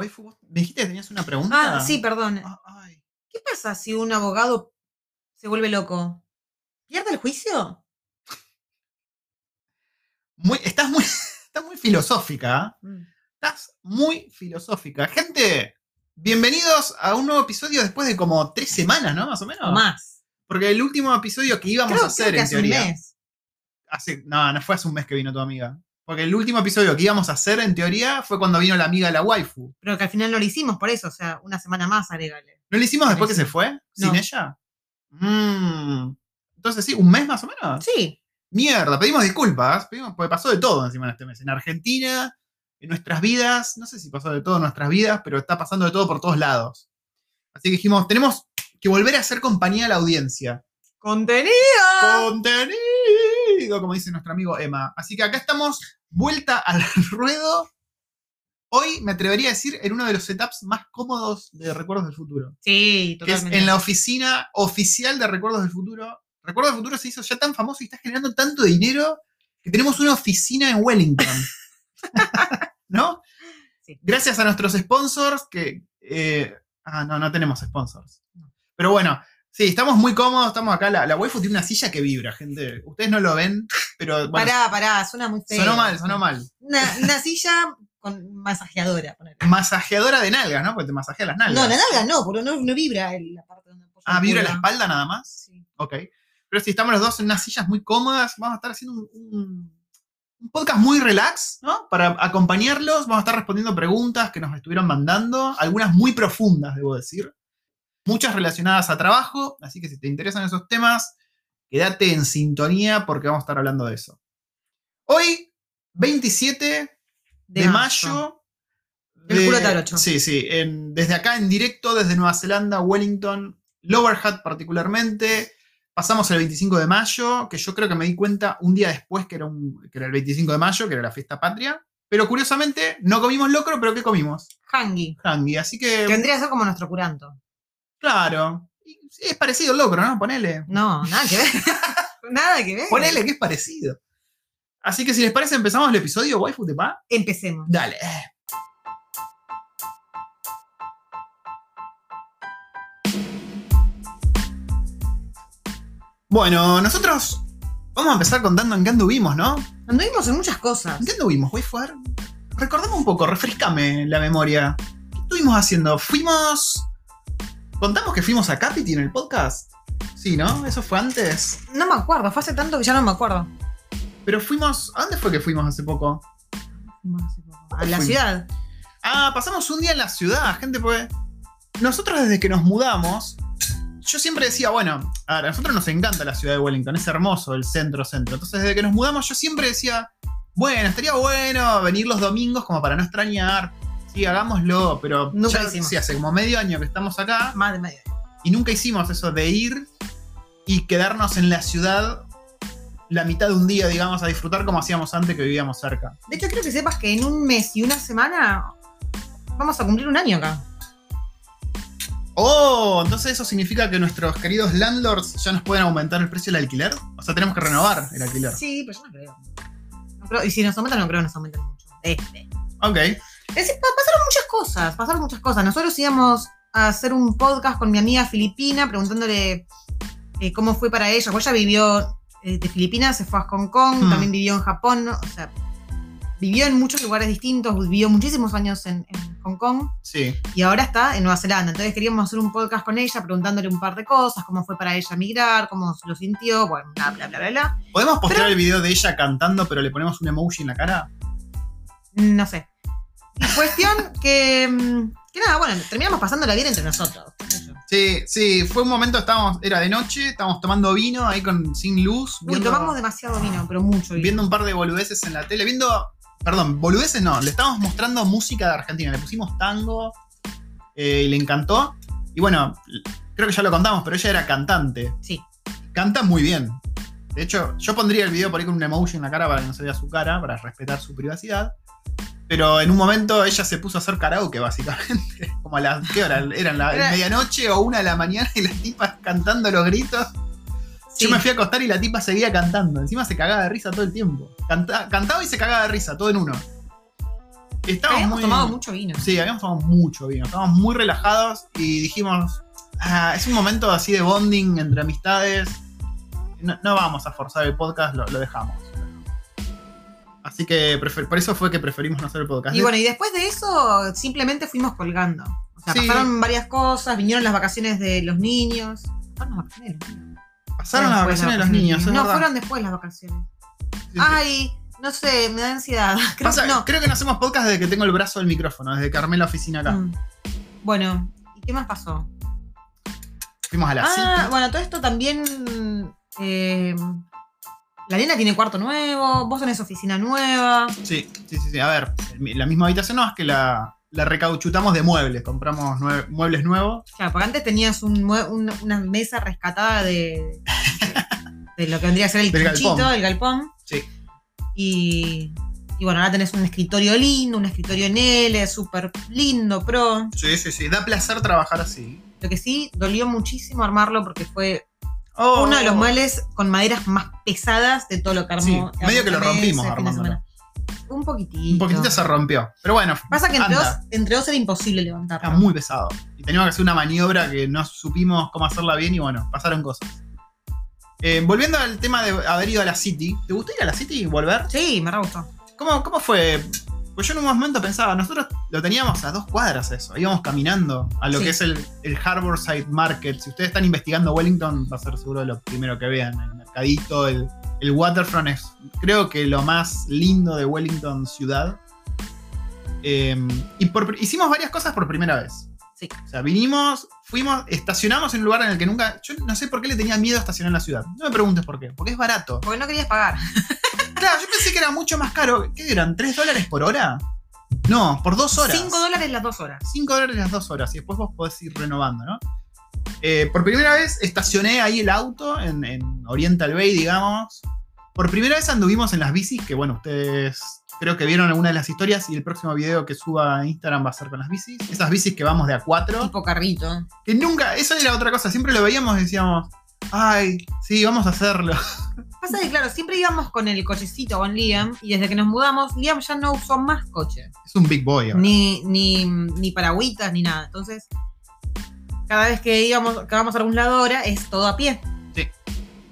Waifu, vos me dijiste que tenías una pregunta. Ah, sí, perdón. Ah, ay. ¿Qué pasa si un abogado se vuelve loco? ¿Pierde el juicio? Muy, estás muy, estás muy filosófica. ¿eh? Mm. Estás muy filosófica. Gente, bienvenidos a un nuevo episodio después de como tres semanas, ¿no? Más o menos. O más. Porque el último episodio que íbamos Creo, a hacer, creo que en hace un teoría. mes. hace- no, no fue hace un mes que vino tu amiga. Porque el último episodio que íbamos a hacer, en teoría, fue cuando vino la amiga de la waifu. Pero que al final no lo hicimos por eso. O sea, una semana más, agrégale. ¿No lo hicimos después que se fue? ¿Sin No. ella? Mm. Entonces sí, un mes más o menos. Sí. Mierda, pedimos disculpas. Pedimos, porque pasó de todo encima en este mes. En Argentina, en nuestras vidas. No sé si pasó de todo en nuestras vidas, pero está pasando de todo por todos lados. Así que dijimos, tenemos que volver a hacer compañía a la audiencia. ¡Contenido! Contenido, como dice nuestro amigo Emma. Así que acá estamos, vuelta al ruedo. Hoy me atrevería a decir en uno de los setups más cómodos de Recuerdos del Futuro. Sí, Que es totalmente. en la oficina oficial de Recuerdos del Futuro. Recuerdos del Futuro se hizo ya tan famoso y está generando tanto dinero que tenemos una oficina en Wellington. ¿No? Sí. Gracias a nuestros sponsors que... eh, ah, no, no tenemos sponsors. Pero bueno, sí, estamos muy cómodos, estamos acá. La, la waifu tiene una silla que vibra, gente. Ustedes no lo ven, pero bueno, pará, pará, suena muy feo. sonó mal, sonó mal. Una, una silla con masajeadora, ponele. Masajeadora de nalgas, ¿no? Porque te masajea las nalgas. No, la nalga no, porque no, no vibra el- la parte donde apoya Ah, vibra la espalda nada más. Sí. Ok. Pero si estamos los dos en unas sillas muy cómodas, vamos a estar haciendo un, un- un podcast muy relax, ¿no? Para acompañarlos, vamos a estar respondiendo preguntas que nos estuvieron mandando, algunas muy profundas, debo decir. Muchas relacionadas a trabajo, así que si te interesan esos temas, quédate en sintonía porque vamos a estar hablando de eso. Hoy, 27 de, mayo. El de- culo tabrocho. Sí, sí. en- desde acá en directo, desde Nueva Zelanda, Wellington, Lower Hutt particularmente. Pasamos el 25 de mayo, que yo creo que me di cuenta un día después que era, un- que era el 25 de mayo, que era la fiesta patria. Pero curiosamente, no comimos locro, pero ¿qué comimos? Hangi. Hangi. Así que, Que vendría a ser como nuestro curanto. Claro. Es parecido al locro, ¿no? Ponele. No, nada que ver. nada que ver. Ponele que es parecido. Así que si les parece, empezamos el episodio, waifu de pa. Empecemos. Dale. Bueno, nosotros vamos a empezar contando en qué anduvimos, ¿no? Anduvimos en muchas cosas. ¿En qué anduvimos, waifu? Recordame un poco, refrescame la memoria. ¿Qué estuvimos haciendo? Fuimos... ¿Contamos que fuimos a Capiti en el podcast? Sí, ¿no? Eso fue antes. No me acuerdo, fue hace tanto que ya no me acuerdo. Pero fuimos... ¿A dónde fue que fuimos hace poco? Fuimos hace poco. A la Fuimos. ciudad. Ah, pasamos un día en la ciudad, gente, pues. Nosotros desde que nos mudamos, yo siempre decía, bueno, a nosotros nos encanta la ciudad de Wellington, es hermoso el centro, centro. Entonces, desde que nos mudamos, yo siempre decía, bueno, estaría bueno venir los domingos como para no extrañar. Sí, hagámoslo, pero Nunca ya, hicimos. sí, hace como medio año que estamos acá Más de medio. y nunca hicimos eso de ir y quedarnos en la ciudad la mitad de un día, digamos, a disfrutar como hacíamos antes que vivíamos cerca. De hecho, quiero que sepas que en un mes y una semana vamos a cumplir un año acá. Oh, entonces eso significa que nuestros queridos landlords ya nos pueden aumentar el precio del alquiler. O sea, tenemos que renovar el alquiler. Sí, pero yo no creo. No creo- Y si nos aumentan, no creo que nos aumenten mucho. Este. Ok. Es decir, pa- pasaron muchas cosas, pasaron muchas cosas. Nosotros íbamos a hacer un podcast con mi amiga filipina preguntándole eh, cómo fue para ella. Pues ella vivió eh, de Filipinas, se fue a Hong Kong, Hmm. también vivió en Japón, ¿no? o sea, vivió en muchos lugares distintos, vivió muchísimos años en, en Hong Kong Sí. y ahora está en Nueva Zelanda. Entonces queríamos hacer un podcast con ella preguntándole un par de cosas, cómo fue para ella migrar, cómo lo sintió, bueno, bla, bla, bla, bla, bla. ¿Podemos postear Pero- el video de ella cantando, pero le ponemos un emoji en la cara? No sé. Y cuestión que, mm, que nada, bueno, terminamos pasándola bien entre nosotros. Sí, sí, fue un momento, estábamos, era de noche, estábamos tomando vino ahí con sin luz, Uy, viendo, tomamos demasiado vino, pero mucho vino. viendo un par de boludeces en la tele, viendo, perdón, boludeces no, le estábamos mostrando música de Argentina, le pusimos tango eh, y le encantó. Y bueno, creo que ya lo contamos, pero ella era cantante. Sí. Canta muy bien. De hecho, yo pondría el video por ahí con un emoji en la cara para que no se vea su cara, para respetar su privacidad. Pero en un momento ella se puso a hacer karaoke, básicamente. Como a las. ¿Qué hora? Eran la Era- medianoche o una de la mañana y la tipa cantando los gritos. Sí. Yo me fui a acostar y la tipa seguía cantando. Encima se cagaba de risa todo el tiempo. Canta- cantaba y se cagaba de risa, todo en uno. estábamos Habíamos muy. tomado mucho vino. Sí, habíamos tomado mucho vino. Estábamos muy relajados y dijimos. "Ah, es un momento así de bonding entre amistades. No, no vamos a forzar el podcast, lo, lo dejamos. Así que por eso fue que preferimos no hacer el podcast. Y bueno, y después de eso, simplemente fuimos colgando. O sea, Sí. pasaron varias cosas, vinieron las vacaciones de los niños. Pasaron las vacaciones de los niños. Pasaron las Después vacaciones de los niños, es No, verdad. fueron después las vacaciones. Sí. Ay, no sé, me da ansiedad. Creo Pasa- que no. Creo que no hacemos podcast desde que tengo el brazo del micrófono, desde que armé la oficina acá. Mm. Bueno, ¿y qué más pasó? Fuimos a la Ah, cita. bueno, todo esto también. eh, la nena tiene cuarto nuevo, vos tenés oficina nueva. Sí, sí, sí, sí. A ver, la misma habitación no es que la, la recauchutamos de muebles. Compramos nue- muebles nuevos. Claro, porque antes tenías un mue- un- una mesa rescatada de, de, de lo que vendría a ser el Del quinchito, galpón. el galpón. Sí. Y, y bueno, ahora tenés un escritorio lindo, un escritorio en L, súper lindo, pro. Sí, sí, sí. Da placer trabajar así. Lo que sí, dolió muchísimo armarlo porque fue Oh. uno de los muebles con maderas más pesadas de todo lo que armó. Sí, medio que lo rompimos armándolo. Un poquitito. Un poquitito se rompió. Pero bueno, Pasa que entre dos, entre dos era imposible levantarlo. Era muy pesado. Y teníamos que hacer una maniobra que no supimos cómo hacerla bien y bueno, pasaron cosas. Eh, volviendo al tema de haber ido a la City. ¿Te gustó ir a la City y volver? Sí, me re gustó. ¿Cómo, cómo fue? Pues yo en un momento pensaba, nosotros lo teníamos a dos cuadras eso, íbamos caminando a lo Sí. que es el, el Harborside Market. Si ustedes están investigando Wellington, va a ser seguro lo primero que vean. El mercadito, el, el waterfront es creo que lo más lindo de Wellington ciudad. Eh, y por- hicimos varias cosas por primera vez. Sí. O sea, vinimos, fuimos, estacionamos en un lugar en el que nunca... Yo no sé por qué le tenía miedo a estacionar en la ciudad. No me preguntes por qué, porque es barato. Porque no querías pagar. Claro, yo pensé que era mucho más caro. ¿Qué eran? ¿3 dólares por hora? No, por dos horas. 5 dólares las dos horas. 5 dólares las dos horas y después vos podés ir renovando, ¿no? Eh, por primera vez estacioné ahí el auto en, en Oriental Bay, digamos. Por primera vez anduvimos en las bicis, que bueno, ustedes creo que vieron alguna de las historias y el próximo video que suba a Instagram va a ser con las bicis. Esas bicis que vamos de a cuatro. Tipo carrito. Que nunca, eso era otra cosa, siempre lo veíamos y decíamos, ay, sí, vamos a hacerlo. Pasa que, claro, siempre íbamos con el cochecito con Liam y desde que nos mudamos, Liam ya no usó más coche. Es un big boy. ahora. Ni, ni, ni paragüitas, ni nada. Entonces, cada vez que íbamos, que vamos a algún lado ahora, es todo a pie.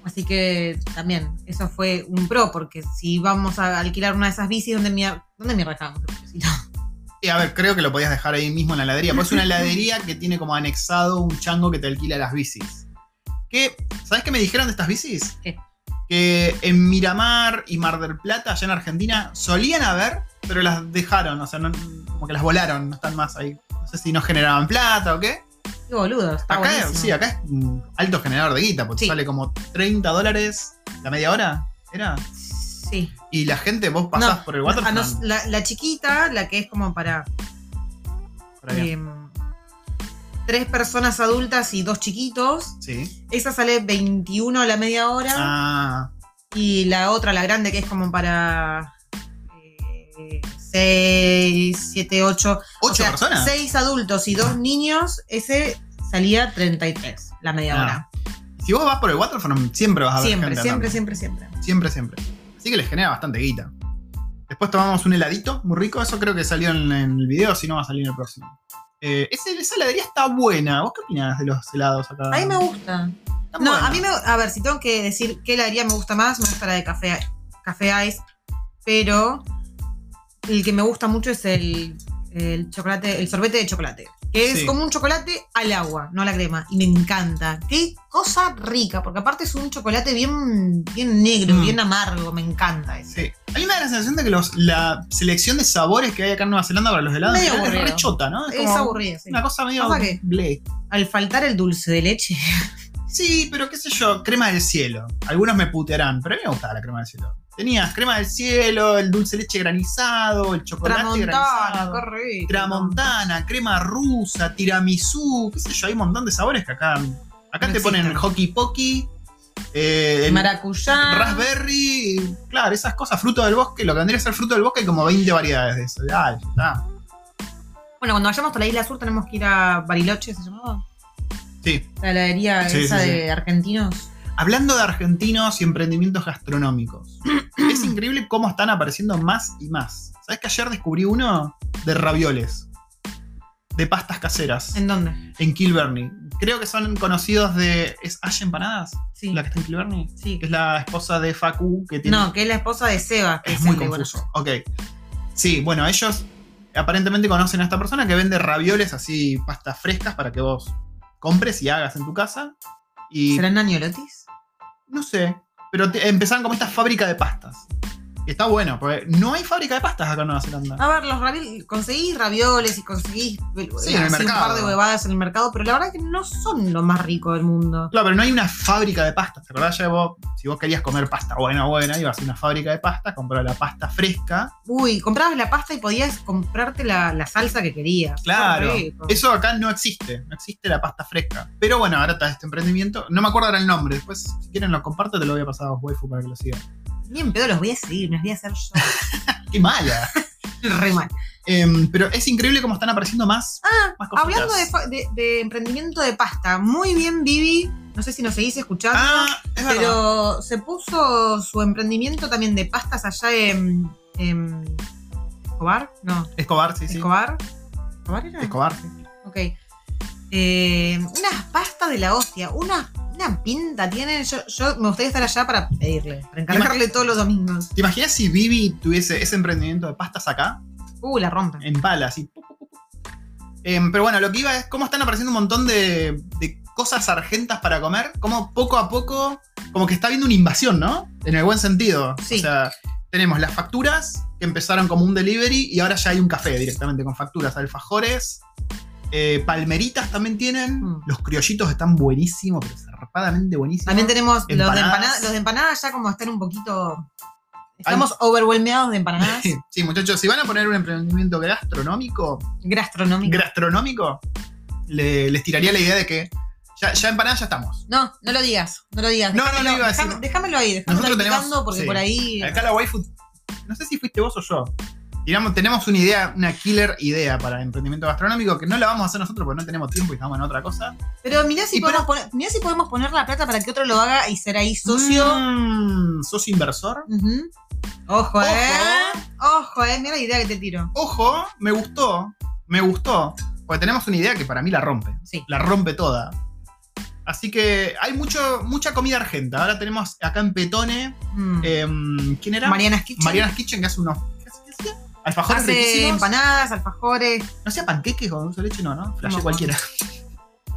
Sí. Así que también, eso fue un pro, porque si vamos a alquilar una de esas bicis, ¿dónde mierda, ¿dónde cochecito? Y a ver, creo que lo podías dejar ahí mismo en la heladería. Pues es una heladería que tiene como anexado un chango que te alquila las bicis. Que, ¿Sabes qué me dijeron de estas bicis? ¿Qué? Que en Miramar y Mar del Plata, allá en Argentina, solían haber, pero las dejaron. O sea, no- como que las volaron, no están más ahí. No sé si no generaban plata o qué. Qué boludo, está Acá, buenísimo. sí, acá es un alto generador de guita, porque Sí. sale como 30 dólares la media hora. ¿Era? Sí. Y la gente, vos pasás No, por el waterfront. nos- la, la chiquita, la que es como para em, tres personas adultas y dos chiquitos, Sí. esa sale 21 a la media hora. Ah, Y la otra, la grande, que es como para 6, 7, 8. ¿Ocho personas? 6 adultos y dos niños, ese salía 33 la media Ah, hora. Si vos vas por el waterfront, siempre vas a ver Siempre, gente siempre, andando. siempre, siempre. Siempre, siempre. Así que les genera bastante guita. Después tomamos un heladito muy rico. Eso creo que salió en, en el video, si no va a salir en el próximo. Eh, ese- esa heladería está buena. ¿Vos qué opinás de los helados acá? A mí me gusta. Están No, buenos. a mí me. A ver, si tengo que decir qué heladería me gusta más, me gusta la de café, café ice. Pero el que me gusta mucho es el, el chocolate, el sorbete de chocolate. Que es Sí. como un chocolate al agua, no a la crema. Y me encanta. Qué cosa rica, porque aparte es un chocolate bien, bien negro, Mm. bien amargo. Me encanta ese. Sí. A mí me da la sensación de que los- la selección de sabores que hay acá en Nueva Zelanda para los helados Medio es aburrido. re chota, ¿no? Es como aburrida, sí. Una cosa medio bleh. Al faltar el dulce de leche. Sí, pero qué sé yo, crema del cielo. Algunos me putearán, pero a mí me gustaba la crema del cielo. Tenías crema del cielo, el dulce leche granizado, el chocolate Tramontana, granizado. Tramontana, crema rusa, tiramisú, qué sé yo, hay un montón de sabores que acá. Acá No te ponen existen. hockey pokey, eh, el Maracuyá. raspberry, claro, esas cosas, fruto del bosque, lo que vendría a ser fruto del bosque hay como 20 variedades de eso. Dale, ya está. Bueno, cuando vayamos a la isla sur tenemos que ir a Bariloche, ¿se llamaba? Sí. La heladería Sí, esa sí, de argentinos. Hablando de argentinos y emprendimientos gastronómicos, es increíble cómo están apareciendo más y más. ¿Sabes que ayer descubrí uno de ravioles. De pastas caseras. ¿En dónde? En Kilberny. Creo que son conocidos de. ¿Es Ash Empanadas? Sí. La que está en Kilberny. sí. Que es la esposa de Facu que tiene. No, que es la esposa de Seba. que es es muy confuso. Ok. Sí, bueno, ellos aparentemente conocen a esta persona que vende ravioles así, pastas frescas para que vos compres y hagas en tu casa. Y ¿Serán Naniolotis? no sé, pero te- empezaron como esta fábrica de pastas. Está bueno, porque no hay fábrica de pastas acá en Nueva Zelanda. A ver, los conseguís ravioles y conseguís Sí, en el así un par de huevadas en el mercado, pero la verdad que no son lo más rico del mundo. Claro, pero no hay una fábrica de pastas. ¿Te acordás ya vos? Si vos querías comer pasta buena, buena, ibas a una fábrica de pastas, comprar la pasta fresca. Uy, comprabas la pasta y podías comprarte la, la salsa que querías. Claro. Eso acá no existe. No existe la pasta fresca. Pero bueno, ahora está este emprendimiento. No me acuerdo ahora el nombre. Después, si quieren lo comparto, te lo voy a pasar a vos, waifu, para que lo sigan. Ni en pedo los voy a seguir, me los voy a hacer ¡Qué mala! yo. Re mal. Em, pero es increíble cómo están apareciendo más, Ah, más hablando de, fa- de- de emprendimiento de pasta, muy bien, Vivi. No sé si nos seguís escuchando. Ah, es verdad. Pero se puso su emprendimiento también de pastas allá en, en Escobar, no, Escobar, sí, sí. Escobar. ¿Escobar era? Escobar, sí. Ok. Eh, unas pastas de la hostia, una, una pinta tienen. Yo, yo me gustaría estar allá para pedirle, para encargarle todos los domingos. ¿Te imaginas si Vivi tuviese ese emprendimiento de pastas acá? Uh, la rompen. En pala, así. Em, pero bueno, lo que iba es cómo están apareciendo un montón de, de cosas argentas para comer. Como poco a poco, como que está habiendo una invasión, ¿no? En el buen sentido. Sí. O sea, tenemos las facturas que empezaron como un delivery y ahora ya hay un café directamente con facturas. Alfajores, eh, palmeritas también tienen. Mm. Los criollitos están buenísimos, pero zarpadamente buenísimos. También tenemos los de, los de empanadas ya como están un poquito. Estamos overwhelmeados de empanadas Sí, muchachos, si van a poner un emprendimiento gastronómico, gastronómico, le- les tiraría la idea de que ya, ya empanadas ya estamos. No, no lo digas, no lo digas. No, no, déjamelo, no a decir. déjame- déjamelo ahí, déjamelo Nosotros ahí tenemos- porque sí. por ahí. Acá la waifu, no sé si fuiste vos o yo. Tiramos, tenemos una idea, una killer idea para emprendimiento gastronómico que no la vamos a hacer nosotros porque no tenemos tiempo y estamos en otra cosa. Pero mirá si, Y podemos poner, mirá si podemos poner la plata para que otro lo haga y ser ahí socio. Mm, socio inversor. Ojo, eh. Ojo, eh. Mira la idea que te tiro. Ojo, me gustó, me gustó. Porque tenemos una idea que para mí la rompe. Sí. la rompe toda. Así que hay mucho, mucha comida argenta. Ahora tenemos acá en Petone. Mm. em, ¿Quién era? Mariana's Kitchen. Mariana's Kitchen, que hace unos. Alfajores Hace riquísimos. empanadas, alfajores. ¿No hacía panqueques con dulce de leche? No, ¿no? Flashé No. cualquiera.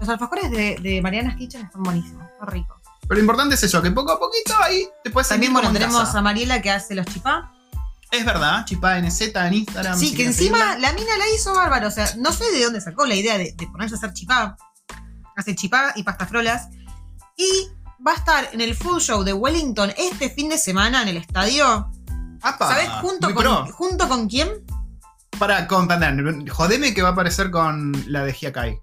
Los alfajores de, de Mariana's Kitchen están buenísimos, están ricos. Pero lo importante es eso, que poco a poquito ahí te puedes También, bueno, tenemos casa. a Mariela que hace los chipá. Es verdad, Chipá NZ en Instagram. Sí, si que encima la mina la hizo bárbaro. O sea, no sé de dónde sacó la idea de, de ponerse a hacer chipá. Hace chipá y pastafrolas. Y va a estar en el Food Show de Wellington este fin de semana en el estadio. Apa, ¿Sabes junto con, junto con quién? Para comprender, jodeme que va a aparecer con la de Hiakai.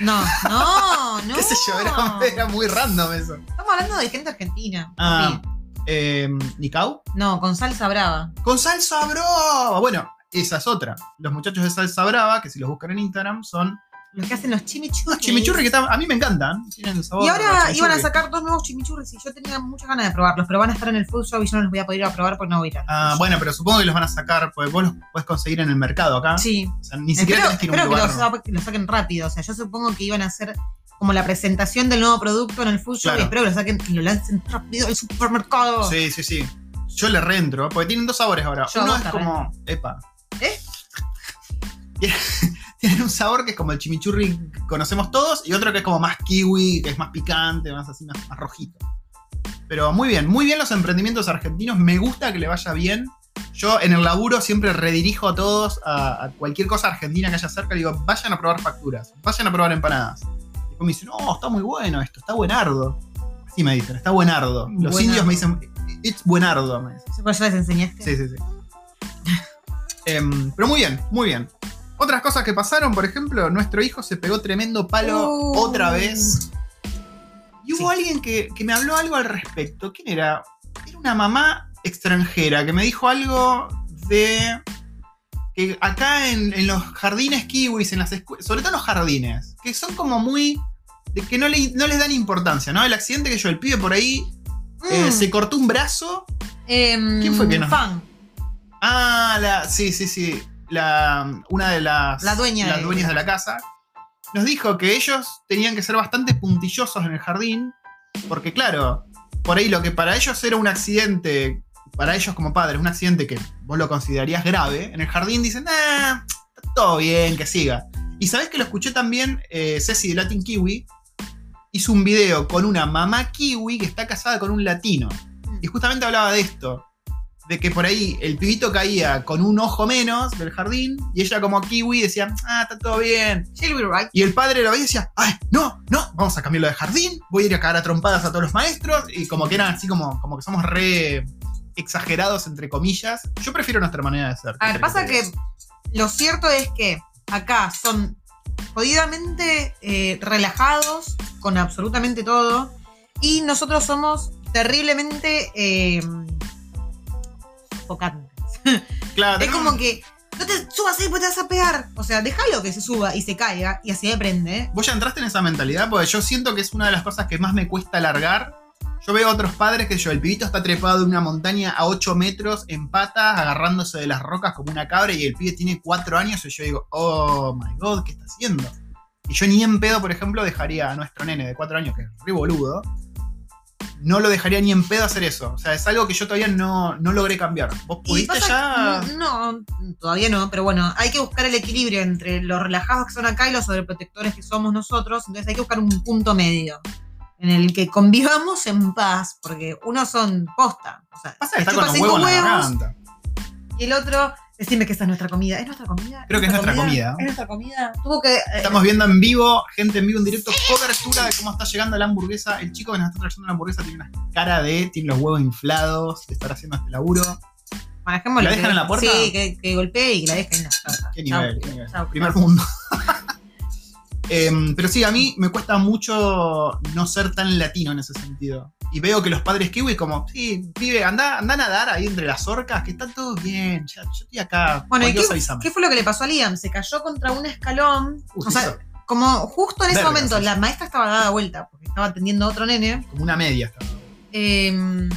No, no, no. ¿Qué sé yo? Era, era muy random eso. Estamos hablando de gente argentina. Ah, Sí. eh, ¿Nikau? No, con salsa brava. Con salsa brava. Bueno, esa es otra. Los muchachos de salsa brava, que si los buscan en Instagram, son Los que hacen los chimichurri. unos chimichurri que a mí me encantan. Tienen el sabor Y ahora iban a sacar dos nuevos chimichurris y yo tenía muchas ganas de probarlos, pero van a estar en el food show y yo no los voy a poder ir a probar porque no voy a ir al Ah, bueno, pero supongo que los van a sacar, porque vos los podés conseguir en el mercado acá. Sí. O sea, ni siquiera Espero, tenés que ir a un espero que lugar. lo, sa- que lo saquen rápido. O sea, yo supongo que iban a hacer como la presentación del nuevo producto en el food Claro. y espero que lo saquen y lo lancen rápido al supermercado. Sí, sí, sí. Yo le reentro, porque tienen dos sabores ahora. Yo a Uno vos es te como. Epa. ¿Eh? Un sabor que es como el chimichurri que conocemos todos, y otro que es como más kiwi, que es más picante, más así, más, más rojito. Pero muy bien, muy bien los emprendimientos argentinos. Me gusta que le vaya bien. Yo en el laburo siempre redirijo a todos a, a cualquier cosa argentina que haya cerca. Digo, vayan a probar facturas, vayan a probar empanadas. Y después me dicen, no, está muy bueno esto, está buenardo. Así me dicen, está buenardo. Los Buenardo. indios me dicen, it's buenardo. Me dicen. ¿Eso por eso les enseñaste? Sí, sí, sí. Em, pero muy bien, muy bien. Otras cosas que pasaron, por ejemplo, nuestro hijo se pegó tremendo palo Uh. otra vez. Y hubo Sí. alguien que, que me habló algo al respecto. ¿Quién era? Era una mamá extranjera que me dijo algo de que acá en, en los jardines kiwis, en las escuelas, sobre todo en los jardines, que son como muy. de que no, le- no les dan importancia, ¿no? El accidente que yo, el pibe por ahí eh, Mm. se cortó un brazo Em, ¿Quién fue que nos- Fan. Ah, la, sí, sí, sí. La- una de las, La dueña las de- dueñas de la casa, nos dijo que ellos tenían que ser bastante puntillosos en el jardín, porque claro, por ahí lo que para ellos era un accidente, para ellos como padres, un accidente que vos lo considerarías grave, en el jardín dicen, ah, está todo bien, que siga. Y sabés que lo escuché también eh, Ceci de Latin Kiwi, hizo un video con una mamá kiwi que está casada con un latino. Y justamente hablaba de esto. De que por ahí el pibito caía con un ojo menos del jardín y ella como kiwi decía, ah, está todo bien. Y el padre lo veía y decía, ay, no, no, vamos a cambiarlo de jardín, voy a ir a cagar a trompadas a todos los maestros. Y como que eran así como, como que somos re exagerados, entre comillas. Yo prefiero nuestra manera de ser. A ver, pasa que lo cierto es que acá son jodidamente eh, relajados con absolutamente todo y nosotros somos terriblemente eh, Claro, Es como que no te subas ahí porque te vas a pegar. O sea, déjalo que se suba y se caiga y así aprende. Vos ya entraste en esa mentalidad, porque yo siento que es una de las cosas que más me cuesta largar. Yo veo a otros padres que yo, el pibito está trepado de una montaña a 8 metros en patas, agarrándose de las rocas como una cabra, y el pibe tiene 4 años, y yo digo, oh my god, ¿qué está haciendo? Y yo ni en pedo, por ejemplo, dejaría a nuestro nene de 4 años, que es re boludo, no lo dejaría ni en pedo hacer eso. O sea, es algo que yo todavía no, no logré cambiar. ¿Vos pudiste ya? No, todavía no, pero bueno, hay que buscar el equilibrio entre los relajados que son acá y los sobreprotectores que somos nosotros. Entonces hay que buscar un punto medio en el que convivamos en paz, porque unos son posta. O sea, Pasa que está con los huevos en la huevos, garganta. Y el otro, decime que esta es nuestra comida. ¿Es nuestra comida? Creo que es nuestra comida. Es nuestra comida. Tuvo que. eh, Estamos viendo en vivo, gente en vivo, en directo, cobertura de cómo está llegando la hamburguesa. El chico que nos está trayendo la hamburguesa tiene una cara de, tiene los huevos inflados, de estar haciendo este laburo. ¿La dejan en la puerta? Sí, que, que golpee y que la dejen en la puerta. Qué nivel, qué nivel. Primer mundo. Em, pero sí, a mí me cuesta mucho no ser tan latino en ese sentido. Y veo que los padres kiwi como, sí, pibe, anda, anda a nadar ahí entre las orcas, que está todo bien. Ya, yo estoy acá. Bueno, ¿y qué, qué fue lo que le pasó a Liam? Se cayó contra un escalón. Uy, o sea, como justo en ese Verga, momento sí. la maestra estaba dada vuelta porque estaba atendiendo a otro nene. como una media está. eh,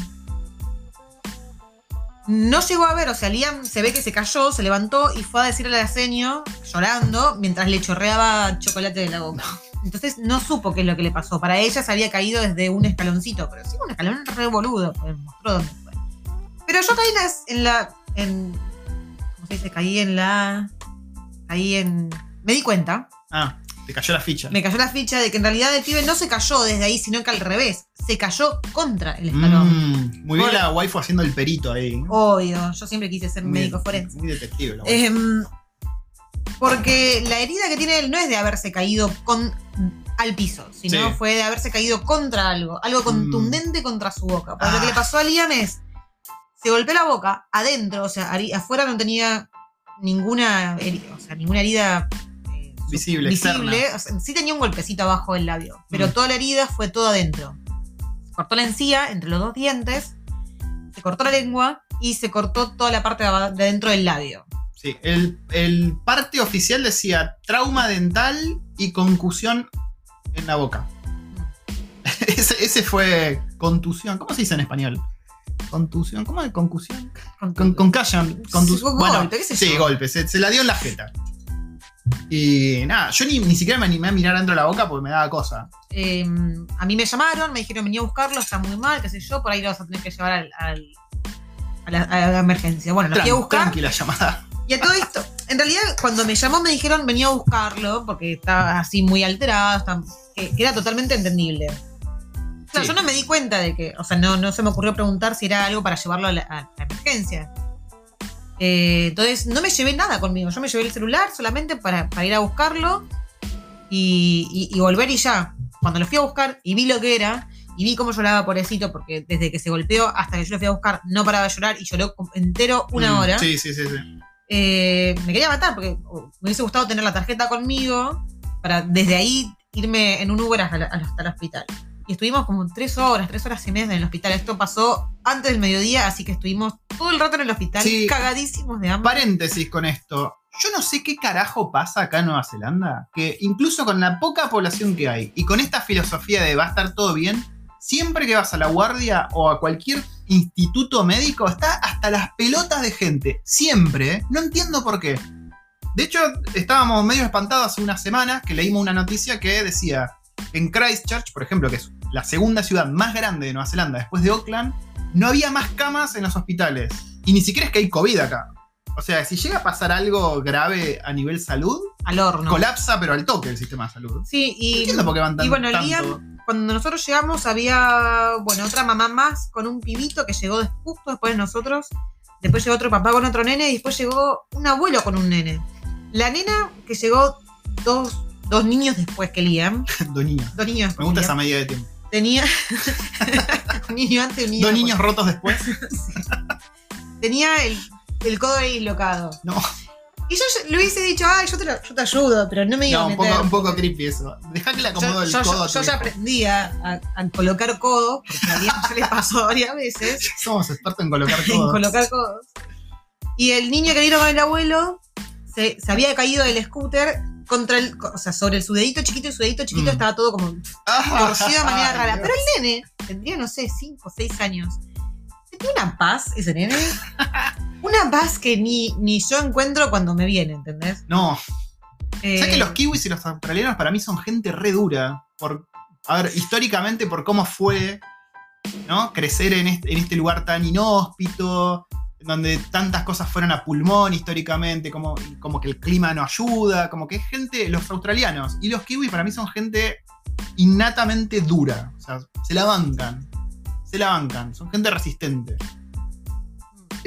no llegó a ver, o sea, Liam se ve que se cayó, se levantó y fue a decirle al seño, llorando, mientras le chorreaba chocolate de la boca. Entonces no supo qué es lo que le pasó. Para ella se había caído desde un escaloncito, pero sí, un escalón re boludo. pues, mostró dónde fue. Pero yo caí en la- en la. En, ¿Cómo se dice? Caí en la. Caí en. Me di cuenta, Ah, te cayó la ficha. me cayó la ficha de que en realidad el pibe no se cayó desde ahí, sino que al revés. Se cayó contra el escalón. Mm, muy bien la waifu haciendo el perito ahí. Obvio, yo siempre quise ser Muy- médico forense. Muy detective la. Em, porque la herida que tiene él no es de haberse caído con, al piso, sino Sí. fue de haberse caído contra algo, algo contundente contra su boca. Porque lo que Ah. le pasó a Liam es, se golpeó la boca adentro, o sea, afuera no tenía ninguna herida, o sea, ninguna herida eh, Visible, visible. externa. O sea, sí tenía un golpecito abajo del labio, pero Mm. toda la herida fue todo adentro. Se cortó la encía entre los dos dientes, se cortó la lengua y se cortó toda la parte de adentro del labio. Sí, el, el parte oficial decía trauma dental y concusión en la boca. ese, ese fue contusión. ¿Cómo se dice en español? Contusión. ¿Cómo es concusión? Con, Con, concussion. contus- Sí, bueno, golpe, qué sí, golpe. Se, se la dio en la jeta. Y nada, yo ni, ni siquiera me animé a mirar dentro de la boca porque me daba cosa. Eh, a mí me llamaron, me dijeron venía a buscarlo, está muy mal, qué sé yo, por ahí lo vas a tener que llevar al, al- a, la, a la emergencia. Bueno, lo fui a Tran- buscar. Tranquila llamada. Y a todo esto, en realidad cuando me llamó me dijeron venía a buscarlo porque estaba así muy alterado, estaba- que, que era totalmente entendible. O sea, Sí. yo no me di cuenta de que, o sea, no, no se me ocurrió preguntar si era algo para llevarlo a la, a la emergencia. Eh, entonces no me llevé nada conmigo, yo me llevé el celular solamente para, para ir a buscarlo y, y- y volver y ya. Cuando lo fui a buscar y vi lo que era, y vi cómo lloraba pobrecito, porque desde que se golpeó hasta que yo lo fui a buscar no paraba de llorar y lloró entero una Mm, hora. Sí, sí, sí, sí. Eh, me quería matar porque me hubiese gustado tener la tarjeta conmigo para desde ahí irme en un Uber hasta, hasta el hospital. Y estuvimos como tres horas, tres horas y media en el hospital. Esto pasó antes del mediodía, así que estuvimos todo el rato en el hospital, Sí. cagadísimos de hambre. Paréntesis con esto. Yo no sé qué carajo pasa acá en Nueva Zelanda, que incluso con la poca población que hay y con esta filosofía de va a estar todo bien, siempre que vas a la guardia o a cualquier instituto médico está hasta las pelotas de gente. Siempre, ¿eh? No entiendo por qué. De hecho, estábamos medio espantados hace unas semanas que leímos una noticia que decía en Christchurch, por ejemplo, que es la segunda ciudad más grande de Nueva Zelanda después de Auckland, no había más camas en los hospitales. Y ni siquiera es que hay COVID acá. O sea, si llega a pasar algo grave a nivel salud, Al horno. colapsa, pero al toque el sistema de salud. Sí, No y, entiendo por qué van tan, y bueno, tanto. cuando nosotros llegamos había, bueno, otra mamá más con un pibito que llegó justo después de nosotros. Después llegó otro papá con otro nene y después llegó un abuelo con un nene. La nena que llegó dos, dos niños después que Liam. Dos niños. Dos niños Me gusta esa medida de tiempo. Tenía un niño antes un niño Dos después. niños rotos después. Tenía el, el codo ahí dislocado. No, Y yo le hubiese dicho, ay, yo te, lo- yo te ayudo, pero no me iba no a un, meter. poco, un poco creepy eso. Deja que le acomodo yo, el yo- codo. yo ya aprendí a, colocar codos, porque a Liam ya le pasó varias veces, Somos expertos en colocar en codos. colocar codos. Y el niño que vino con el abuelo se, se había caído del scooter contra el, o sea, sobre el su dedito chiquito y su dedito chiquito Mm. estaba todo como torcido de manera rara. Dios. Pero el nene tendría, no sé, 5 o 6 años. Tenía una paz ese nene. Una paz que ni, ni yo encuentro cuando me viene, ¿entendés? No, Eh, ¿Sabes que los kiwis y los australianos para mí son gente re dura? Por, a ver, históricamente por cómo fue ¿no? crecer en este, en este lugar tan inhóspito, donde tantas cosas fueron a pulmón históricamente, como, como que el clima no ayuda, como que es gente, los australianos y los kiwis para mí son gente innatamente dura, o sea, se la bancan, se la bancan, son gente resistente.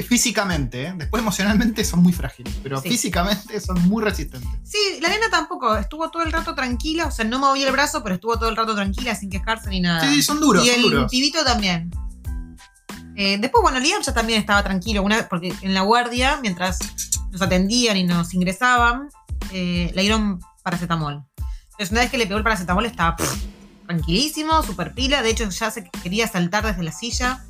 Físicamente, ¿eh? después emocionalmente son muy frágiles, pero Sí. físicamente son muy resistentes. Sí, la nena tampoco. Estuvo todo el rato tranquila. O sea, no movía el brazo, pero estuvo todo el rato tranquila, sin quejarse ni nada. Sí, sí, son duros, y son el duros. pibito también. Eh, después, bueno, Liam ya también estaba tranquilo. Una vez, porque en la guardia, mientras nos atendían y nos ingresaban, eh, le dieron paracetamol. Entonces, una vez que le pegó el paracetamol, estaba pff, tranquilísimo, super pila. De hecho, ya se quería saltar desde la silla.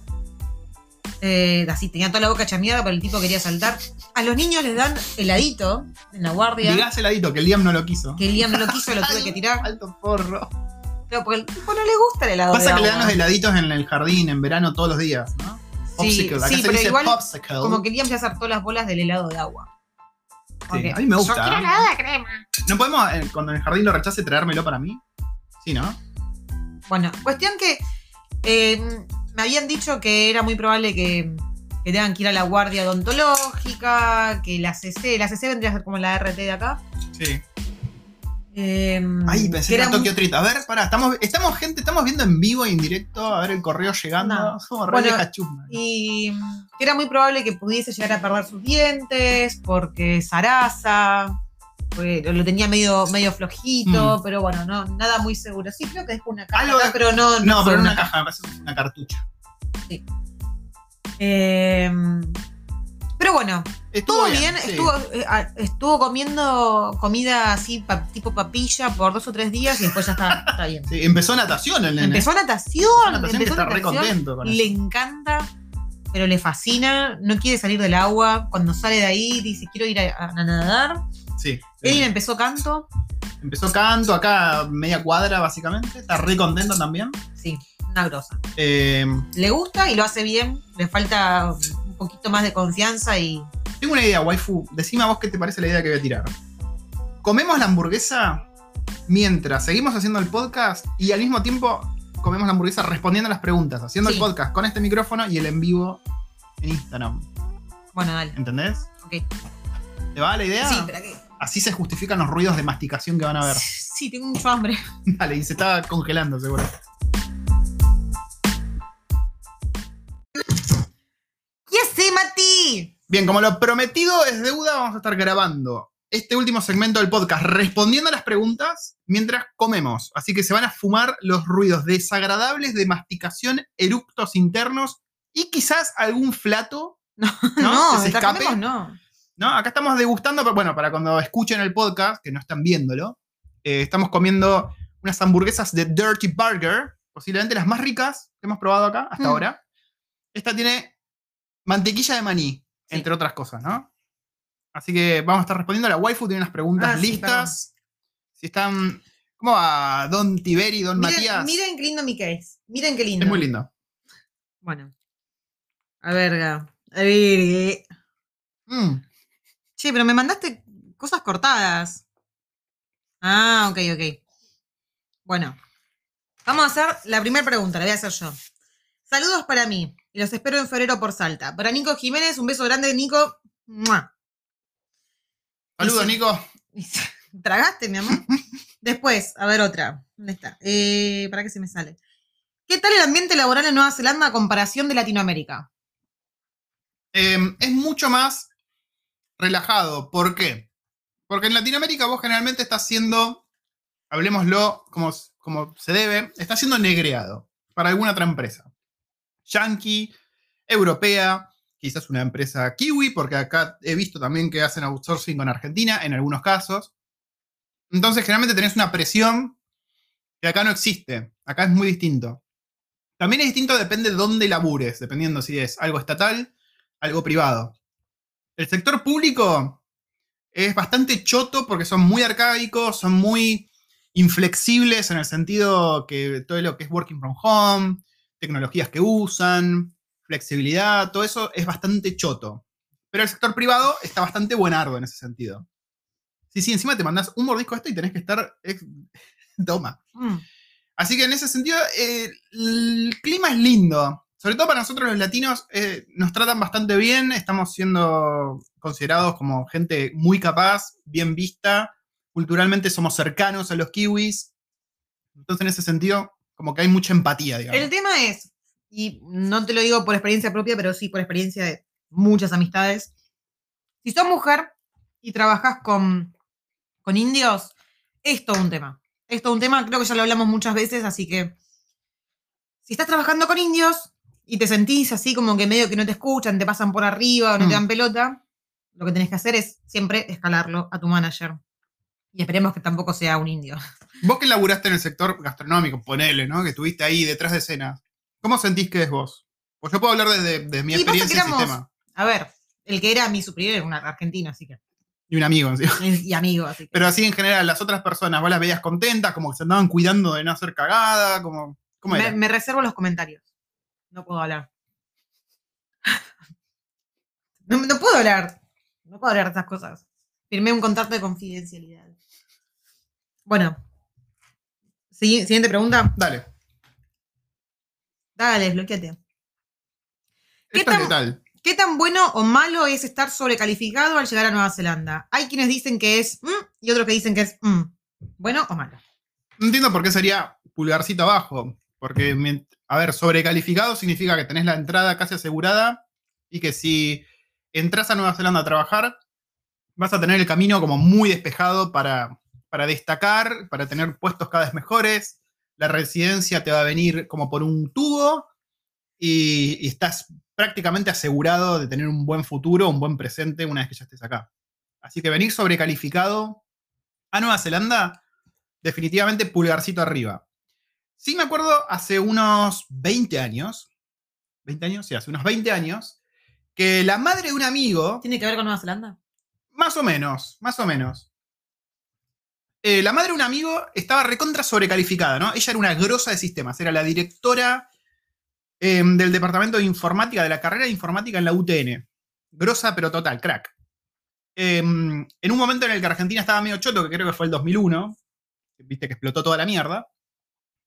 Eh, así, tenía toda la boca hecha mierda, pero el tipo quería saltar. A los niños les dan heladito en la guardia. Digás heladito, que el Liam no lo quiso. Que Liam no lo quiso, lo tuve que tirar. Alto porro. Claro, porque al tipo no le gusta el helado. Pasa de que le dan los heladitos en el jardín en verano todos los días, ¿no? Sí, Popsicle. Acá sí, se pero dice igual popsicle. Como que Liam se acertó las bolas del helado de agua. Sí, a mí me gusta. Yo quiero helado de crema. ¿No podemos, eh, cuando en el jardín lo rechace, traérmelo para mí? Sí, ¿no? Bueno, cuestión que eh, me habían dicho que era muy probable que, que tengan que ir a la guardia odontológica, que la CC, la CC vendría a ser como la RT de acá. Sí. Eh, Ay, pensé que era Tokyo Treat. A ver, pará, estamos, estamos, gente, estamos viendo en vivo e indirecto, a ver el correo llegando. No. Somos Bueno, viejas chusmas. Y mm, que era muy probable que pudiese llegar a perder sus dientes, porque porque lo tenía medio, medio flojito, pero bueno, no, nada muy seguro. Sí, creo que dejó una caja, Mm. Algo acá, pero no. No, pero en una caja, me parece una cartucha. Eh, pero bueno, Estuvo todo bien, sí. estuvo, eh, ah, estuvo comiendo comida así, pa- tipo papilla, por dos o tres días y después ya está, está bien. Sí, empezó natación el nene. Empezó natación, Empezó natación empezó está re natación, contento con le eso. encanta, pero le fascina, no quiere salir del agua. Cuando sale de ahí dice, quiero ir a, a nadar. Sí. Edwin empezó canto, Empezó canto acá, media cuadra básicamente. Está re contento también. sí, una grosa. Eh, Le gusta y lo hace bien, le falta poquito más de confianza y tengo una idea, waifu. Decime a vos qué te parece la idea que voy a tirar. Comemos la hamburguesa mientras seguimos haciendo el podcast y al mismo tiempo comemos la hamburguesa respondiendo a las preguntas, haciendo Sí. el podcast con este micrófono y el en vivo en Instagram. bueno, dale. ¿Entendés? Ok. ¿Te va la idea? Sí, espera que. Así se justifican los ruidos de masticación que van a ver. Sí, tengo mucho hambre. Dale, y se está congelando seguro. Mati? Bien, como lo prometido es deuda, vamos a estar grabando este último segmento del podcast respondiendo a las preguntas mientras comemos. Así que se van a fumar los ruidos desagradables de masticación, eructos internos y quizás algún flato. No, ¿no? que se escape. comemos, no. ¿no? Acá estamos degustando, pero bueno, para cuando escuchen el podcast, que no están viéndolo, eh, estamos comiendo unas hamburguesas de Dirty Burger, posiblemente las más ricas que hemos probado acá hasta Mm. ahora. Esta tiene mantequilla de maní, Sí. entre otras cosas, ¿no? Así que vamos a estar respondiendo. La waifu tiene unas preguntas Ah, sí, listas. si están. ¿Cómo va Don Tiberi, Don Miren, Matías? miren qué lindo mi case. Miren qué lindo. es muy lindo. Bueno. A ver, a ver. Mm, Che, pero me mandaste cosas cortadas. Ah, ok, ok. Bueno, vamos a hacer la primera pregunta, la voy a hacer yo. Saludos para mí los espero en febrero por Salta. Para Nico Jiménez, un beso grande, Nico. ¡Mua! Saludos, Nico. ¿Tragaste, mi amor? Después, a ver otra. ¿Dónde está? Eh, ¿Para qué se me sale? ¿Qué tal el ambiente laboral en Nueva Zelanda a comparación de Latinoamérica? Eh, es mucho más relajado. ¿Por qué? Porque en Latinoamérica vos generalmente estás siendo, hablemoslo como, como se debe, estás siendo negreado para alguna otra empresa. Yankee, europea, quizás una empresa kiwi, porque acá he visto también que hacen outsourcing con Argentina en algunos casos. Entonces, generalmente tenés una presión que acá no existe. Acá es muy distinto. También es distinto, depende de dónde labures, dependiendo si es algo estatal, algo privado. El sector público es bastante choto porque son muy arcaicos, son muy inflexibles en el sentido que todo lo que es working from home, tecnologías que usan, flexibilidad, todo eso es bastante choto. Pero el sector privado está bastante buenardo en ese sentido. Sí, sí, encima te mandas un mordisco a esto y tenés que estar. Toma. Mm. Así que en ese sentido, eh, el clima es lindo. Sobre todo para nosotros los latinos, eh, nos tratan bastante bien, estamos siendo considerados como gente muy capaz, bien vista. Culturalmente somos cercanos a los kiwis. Entonces, en ese sentido, como que hay mucha empatía, digamos. El tema es, y no te lo digo por experiencia propia, pero sí por experiencia de muchas amistades. Si sos mujer y trabajas con, con indios, es todo un tema. Es todo un tema, creo que ya lo hablamos muchas veces, así que si estás trabajando con indios y te sentís así como que medio que no te escuchan, te pasan por arriba o no Mm. te dan pelota, lo que tenés que hacer es siempre escalarlo a tu manager. Y esperemos que tampoco sea un indio. Vos que laburaste en el sector gastronómico, ponele, ¿no? Que estuviste ahí detrás de escena. ¿Cómo sentís que es vos? Pues yo puedo hablar desde de mi Y pasa que experiencia en éramos- sistema. A ver, el que era mi superior era un argentino, así que. Y un amigo, encima. Y amigo, así que. Pero así en general, las otras personas, vos las veías contentas, como que se andaban cuidando de no hacer cagada, como. ¿Cómo me reservo los comentarios. No puedo hablar. No, no puedo hablar. No puedo hablar de estas cosas. Firmé un contrato de confidencialidad. Bueno. Sigui- Siguiente pregunta. Dale. Dale, desbloqueate. ¿Qué ¿Esto es tan- qué tal? ¿Qué tan bueno o malo es estar sobrecalificado al llegar a Nueva Zelanda? Hay quienes dicen que es mm, y otros que dicen que es mm. bueno o malo. No entiendo por qué sería pulgarcito abajo. Porque, a ver, sobrecalificado significa que tenés la entrada casi asegurada y que si entras a Nueva Zelanda a trabajar, vas a tener el camino como muy despejado para, para destacar, para tener puestos cada vez mejores. La residencia te va a venir como por un tubo y, y estás prácticamente asegurado de tener un buen futuro, un buen presente una vez que ya estés acá. Así que venir sobrecalificado a Nueva Zelanda, definitivamente pulgarcito arriba. Sí me acuerdo hace unos 20 años, 20 años, sí, hace unos 20 años, que la madre de un amigo, ¿Tiene que ver con Nueva Zelanda? más o menos, más o menos, eh, la madre de un amigo estaba recontra sobrecalificada, ¿no? Ella era una grosa de sistemas, era la directora eh, del departamento de informática, de la carrera de informática en la UTN. Grosa, pero total, crack. Eh, en un momento en el que Argentina estaba medio choto, que creo que fue el 2001, viste que explotó toda la mierda,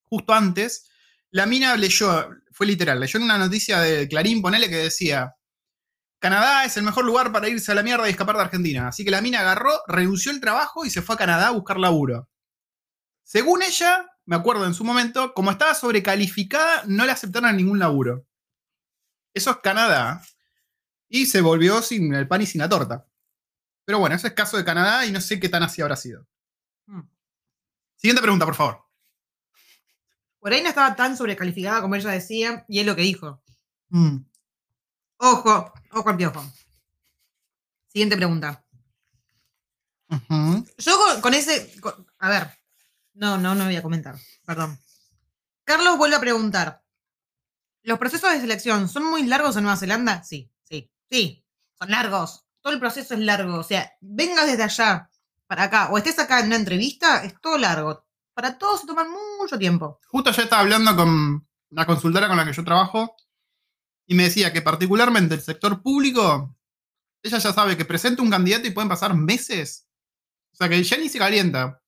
justo antes, la mina leyó, fue literal, leyó en una noticia de Clarín, ponele que decía, Canadá es el mejor lugar para irse a la mierda y escapar de Argentina. Así que la mina agarró, renunció el trabajo y se fue a Canadá a buscar laburo. Según ella, me acuerdo en su momento, como estaba sobrecalificada, no le aceptaron ningún laburo. Eso es Canadá. Y se volvió sin el pan y sin la torta. Pero bueno, ese es caso de Canadá y no sé qué tan así habrá sido. Mm. Siguiente pregunta, por favor. Por ahí no estaba tan sobrecalificada como ella decía, y es lo que dijo. Mm. Ojo, ojo al piojo. Siguiente pregunta. Yo con, con ese. con- a ver. No, no, no voy a comentar. Perdón. Carlos vuelve a preguntar. ¿Los procesos de selección son muy largos en Nueva Zelanda? Sí, sí, sí. Son largos. Todo el proceso es largo. O sea, vengas desde allá para acá o estés acá en una entrevista, es todo largo. Para todos se toman mucho tiempo. Justo ayer estaba hablando con una consultora con la que yo trabajo y me decía que particularmente el sector público, ella ya sabe que presenta un candidato y pueden pasar meses O sea que ya ni se calienta.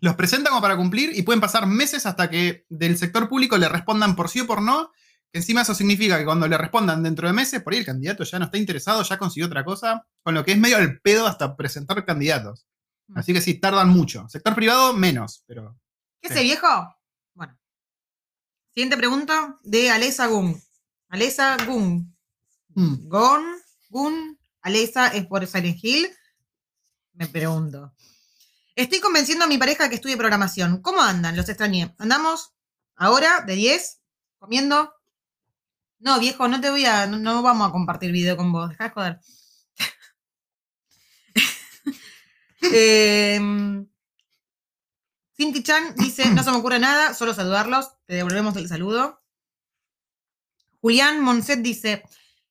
Los presenta como para cumplir y pueden pasar meses hasta que del sector público le respondan por sí o por no. Que encima eso significa que cuando le respondan dentro de meses, por ahí el candidato ya no está interesado, ya consiguió otra cosa. Con lo que es medio el pedo hasta presentar candidatos. Mm. Así que sí, tardan mucho. Sector privado, menos, pero. ¿Qué Sí. ese viejo? Bueno. Siguiente pregunta de Alesa Gun. Alesa Gun. Mm. Gon, Gun, Alesa es por Silent Hill. Me pregunto. Estoy convenciendo a mi pareja que estudie programación. ¿Cómo andan? Los extrañé. ¿Andamos ahora de 10? ¿Comiendo? No, viejo, no te voy a. No, no vamos a compartir video con vos. Dejá de joder. eh, Cinti Chan dice: No se me ocurre nada, solo saludarlos. Te devolvemos el saludo. Julián Monset dice: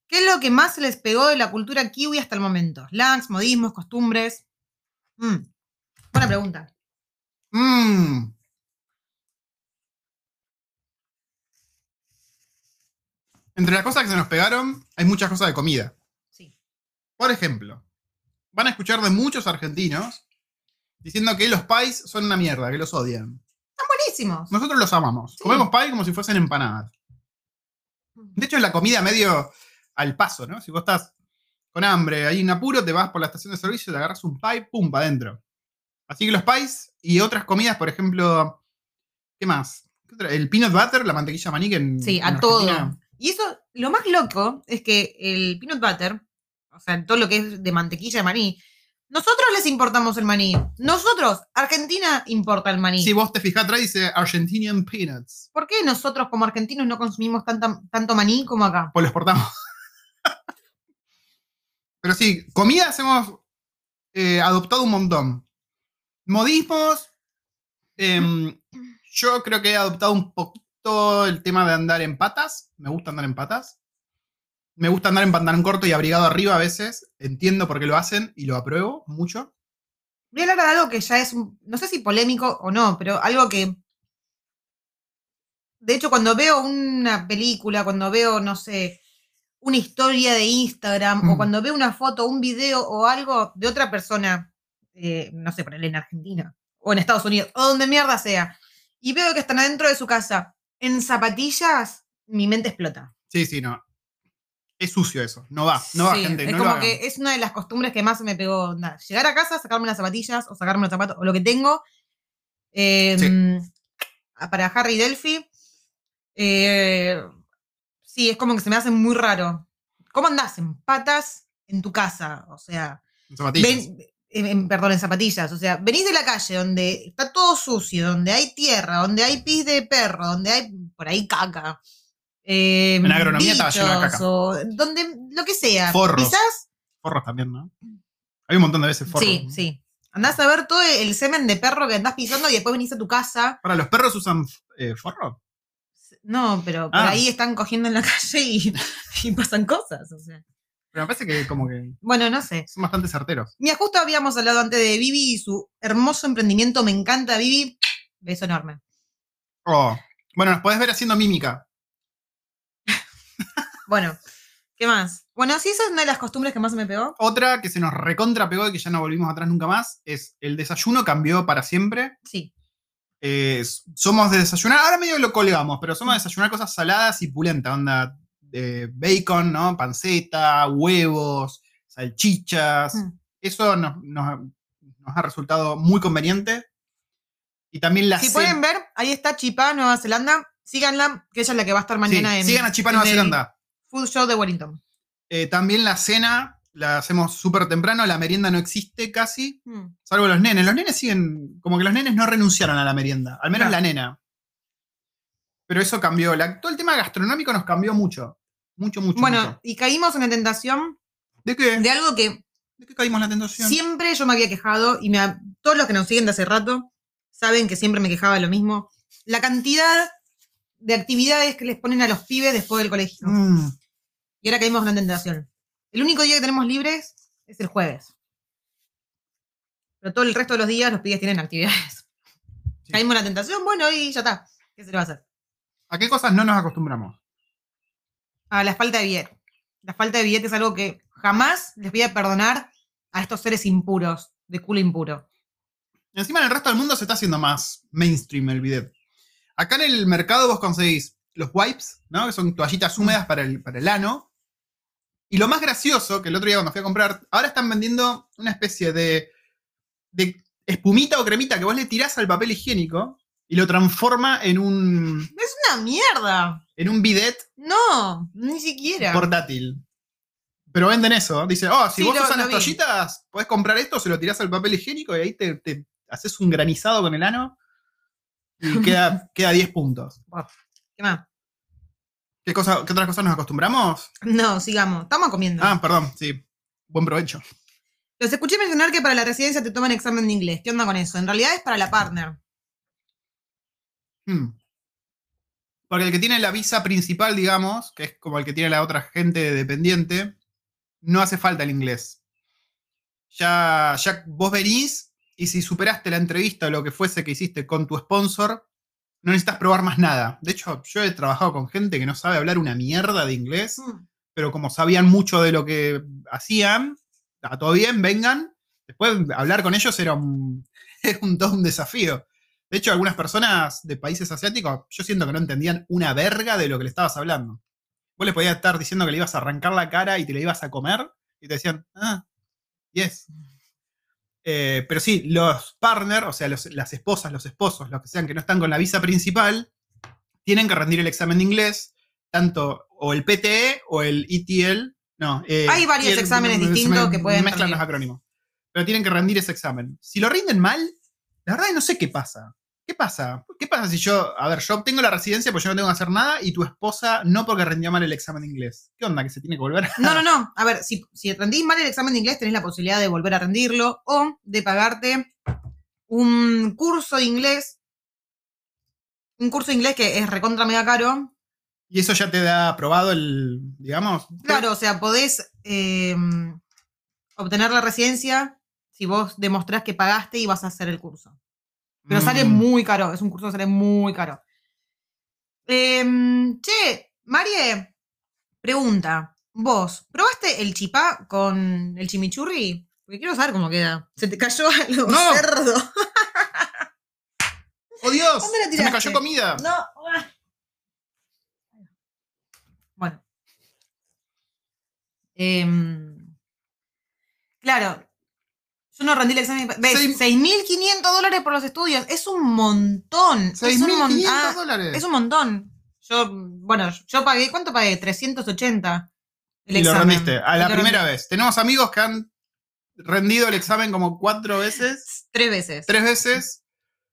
¿Qué es lo que más se les pegó de la cultura kiwi hasta el momento? Slangs, modismos, costumbres. Mm, Buena pregunta. Mmm. Entre las cosas que se nos pegaron, hay muchas cosas de comida. Sí. Por ejemplo, van a escuchar de muchos argentinos diciendo que los pies son una mierda, que los odian. Buenísimos. Nosotros los amamos. Sí. Comemos pie como si fuesen empanadas. De hecho, es la comida medio al paso, ¿no? Si vos estás con hambre, hay un apuro, te vas por la estación de servicio, te agarras un pie, pum, para adentro. Así que los pies y otras comidas, por ejemplo, ¿qué más? El peanut butter, la mantequilla maní que en, Sí, en a todo. Y eso, lo más loco es que el peanut butter, o sea, todo lo que es de mantequilla de maní, nosotros les importamos el maní. Nosotros, Argentina importa el maní. Si vos te fijás atrás, dice Argentinian Peanuts. ¿Por qué nosotros como argentinos no consumimos tanta- tanto maní como acá? Pues lo exportamos. Pero sí, comidas hemos eh, adoptado un montón. Modismos. em, yo creo que he adoptado un poquito el tema de andar en patas. Me gusta andar en patas. Me gusta andar en pantalón corto y abrigado arriba a veces. Entiendo por qué lo hacen y lo apruebo mucho. Voy a hablar de algo que ya es, un- no sé si polémico o no, pero algo que... De hecho, cuando veo una película, cuando veo, no sé, una historia de Instagram, o Mm. cuando veo una foto, un video o algo de otra persona, eh, no sé, ponerle en Argentina, o en Estados Unidos, o donde mierda sea, y veo que están adentro de su casa en zapatillas, mi mente explota. Sí, sí, no. Es sucio eso. No va. No va, Sí, gente. Es no como que es una de las costumbres que más me pegó. llegar a casa, sacarme las zapatillas o sacarme los zapatos o lo que tengo. eh, Para Harry Delphi. eh, sí, es como que se me hace muy raro. ¿Cómo andás en patas en tu casa? O sea, Zapatillas. ven- en- en- perdón, en zapatillas. O sea, venís de la calle donde está todo sucio, donde hay tierra, donde hay pis de perro, donde hay por ahí caca. Eh, En agronomía estaba lleno de caca. o donde lo que sea. Forros. Quizás Forros también, ¿no? Hay un montón de veces forros. Sí, sí. Andás a ver todo el semen de perro que andás pisando y después venís a tu casa. Para, ¿los perros usan eh, forro? No, pero por Ah. ahí están cogiendo en la calle y, y pasan cosas. O sea. Pero me parece que como que Bueno, no sé. son bastante certeros. Mira, justo habíamos hablado antes de Vivi y su hermoso emprendimiento. Me encanta, Vivi. Beso enorme. Oh. Bueno, nos podés ver haciendo mímica. Bueno, ¿qué más? Bueno, sí, esa es una de las costumbres que más me pegó. Otra que se nos recontra pegó y que ya no volvimos atrás nunca más es el desayuno cambió para siempre. Sí. Eh, somos de desayunar, ahora medio lo colgamos, pero somos de desayunar cosas saladas y pulentas, onda de bacon, ¿no? Panceta, huevos, salchichas. Mm. Eso nos, nos- nos ha resultado muy conveniente. Y también la Si pueden ver, ahí está Chipá, Nueva Zelanda. Síganla, que ella es la que va a estar Sí, mañana en, sigan a Chipa en Nueva el Zelanda. Food Show de Wellington. Eh, también la cena la hacemos súper temprano, la merienda no existe casi, Mm. salvo los nenes. Los nenes siguen, como que los nenes no renunciaron a la merienda, al menos No. la nena. Pero eso cambió. La- todo el tema gastronómico nos cambió mucho. Mucho, mucho. Bueno, mucho. y caímos en la tentación ¿De qué? de algo que ¿De qué caímos en la tentación? siempre yo me había quejado y me todos los que nos siguen de hace rato saben que siempre me quejaba de lo mismo. La cantidad de actividades que les ponen a los pibes después del colegio. Mm, Y ahora caímos en la tentación. El único día que tenemos libres es el jueves. Pero todo el resto de los días los pibes tienen actividades. Sí. Caímos en la tentación, bueno, y ya está. ¿Qué se le va a hacer? ¿A qué cosas no nos acostumbramos? A la falta de billete. La falta de billete es algo que jamás les voy a perdonar a estos seres impuros de culo impuro. Encima en el resto del mundo se está haciendo más mainstream el bidet. Acá en el mercado vos conseguís los wipes, ¿no? Que son toallitas húmedas para el, para el ano. Y lo más gracioso, que el otro día cuando fui a comprar, ahora están vendiendo una especie de, de espumita o cremita que vos le tirás al papel higiénico y lo transforma en un, Es una mierda. en un bidet No, ni siquiera. portátil. Pero venden eso. Dice, oh, si Sí, vos lo- usas lo las vi. toallitas, podés comprar esto, se lo tirás al papel higiénico y ahí te, te haces un granizado con el ano y queda, queda 10 puntos. ¿Qué más? ¿Qué, cosa, ¿Qué otras cosas nos acostumbramos? No, sigamos. Estamos comiendo. Ah, perdón, sí. Buen provecho. Los escuché mencionar que para la residencia te toman examen de inglés. ¿Qué onda con eso? En realidad es para la partner. Hmm. Porque el que tiene la visa principal, digamos, que es como el que tiene la otra gente dependiente, no hace falta el inglés. Ya, ya vos venís y si superaste la entrevista o lo que fuese que hiciste con tu sponsor, no necesitas probar más nada. De hecho, yo he trabajado con gente que no sabe hablar una mierda de inglés, Mm. pero como sabían mucho de lo que hacían, está todo bien, vengan. Después hablar con ellos era un, era un todo un desafío. De hecho, algunas personas de países asiáticos, yo siento que no entendían una verga de lo que le estabas hablando. Vos le podías estar diciendo que le ibas a arrancar la cara y te la ibas a comer, y te decían, ah, yes. Eh, pero sí, los partners, o sea, los- las esposas, los esposos, los que sean que no están con la visa principal, tienen que rendir el examen de inglés, tanto o el PTE o el ETL. No, eh, Hay varios exámenes me distintos que pueden Mezclan rendir. los acrónimos. Pero tienen que rendir ese examen. Si lo rinden mal, la verdad es que no sé qué pasa. ¿Qué pasa? ¿Qué pasa si yo, a ver, yo obtengo la residencia pues yo no tengo que hacer nada y tu esposa no porque rendió mal el examen de inglés? ¿Qué onda? ¿Que se tiene que volver? No, no, no. A ver, si, si rendís mal el examen de inglés, tenés la posibilidad de volver a rendirlo o de pagarte un curso de inglés. Un curso de inglés que es recontra mega caro. Y eso ya te da aprobado el, digamos. Claro, o sea, podés eh, obtener la residencia si vos demostrás que pagaste y vas a hacer el curso. Pero sale Mm. muy caro, es un curso que sale muy caro. Em, che, Marie, pregunta. ¿Vos probaste el chipá con el chimichurri? Porque quiero saber cómo queda. Se te cayó algo No. cerdo. ¡Oh Dios! ¿Dónde la ¡Se me cayó comida! No. Bueno. Em, claro. Yo no rendí el examen. ¿Ves? Seis- 6.500 dólares por los estudios. Es un montón. Es un, mon- 6.500 ah, dólares. es un montón. Yo, bueno, yo pagué, ¿cuánto pagué? 380. El y lo examen. rendiste. A la lo primera rendí. vez. Tenemos amigos que han rendido el examen como cuatro veces, Tres veces. tres veces,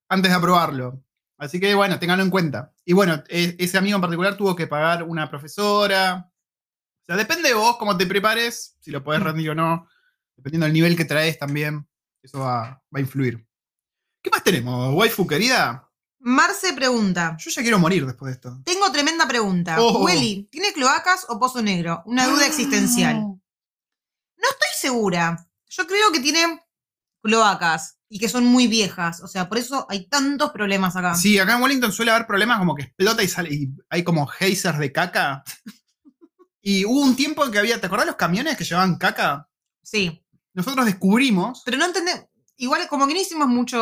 antes de aprobarlo. Así que bueno, ténganlo en cuenta. Y bueno, e- ese amigo en particular tuvo que pagar una profesora. O sea, depende de vos cómo te prepares, si lo podés Mm. rendir o no. Dependiendo del nivel que traes también. Eso va, va a influir. ¿Qué más tenemos, waifu querida? Marce pregunta. Yo ya quiero morir después de esto. Tengo tremenda pregunta. Oh. Willy, ¿tiene cloacas o pozo negro? Una duda existencial. Ah. No estoy segura. Yo creo que tiene cloacas y que son muy viejas. O sea, por eso hay tantos problemas acá. Sí, acá en Wellington suele haber problemas como que explota y sale y hay como geysers de caca. Y hubo un tiempo en que había, ¿te acordás los camiones que llevaban caca? Sí. Nosotros descubrimos, Pero no entendemos. Igual, como que no hicimos mucho.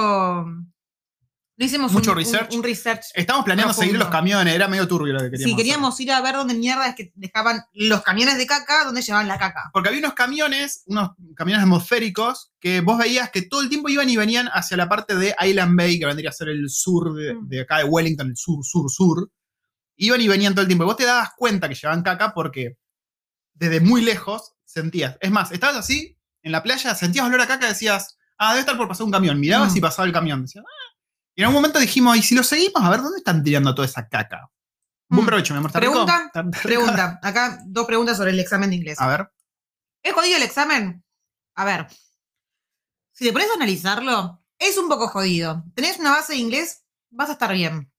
No hicimos Mucho un, research. un research. estábamos planeando Profundo. seguir los camiones, era medio turbio lo que queríamos. Sí, hacer. queríamos ir a ver dónde mierda es que dejaban los camiones de caca, dónde llevaban la caca. Porque había unos camiones, unos camiones atmosféricos, que vos veías que todo el tiempo iban y venían hacia la parte de Island Bay, que vendría a ser el sur de, Mm. de acá de Wellington, el sur, sur, sur. Iban y venían todo el tiempo. Y vos te dabas cuenta que llevaban caca porque desde muy lejos sentías. Es más, estabas así en la playa, sentías olor a caca y decías, ah, debe estar por pasar un camión. Mirabas Mm. y pasaba el camión. Decías, ah. Y en un momento dijimos, ¿y si lo seguimos? A ver, ¿dónde están tirando toda esa caca? Buen Mm. provecho, mi amor. Pregunta. Pregunta. Acá dos preguntas sobre el examen de inglés. A ver. ¿Es jodido el examen? A ver. Si te pones a analizarlo, es un poco jodido. Tenés una base de inglés, vas a estar bien.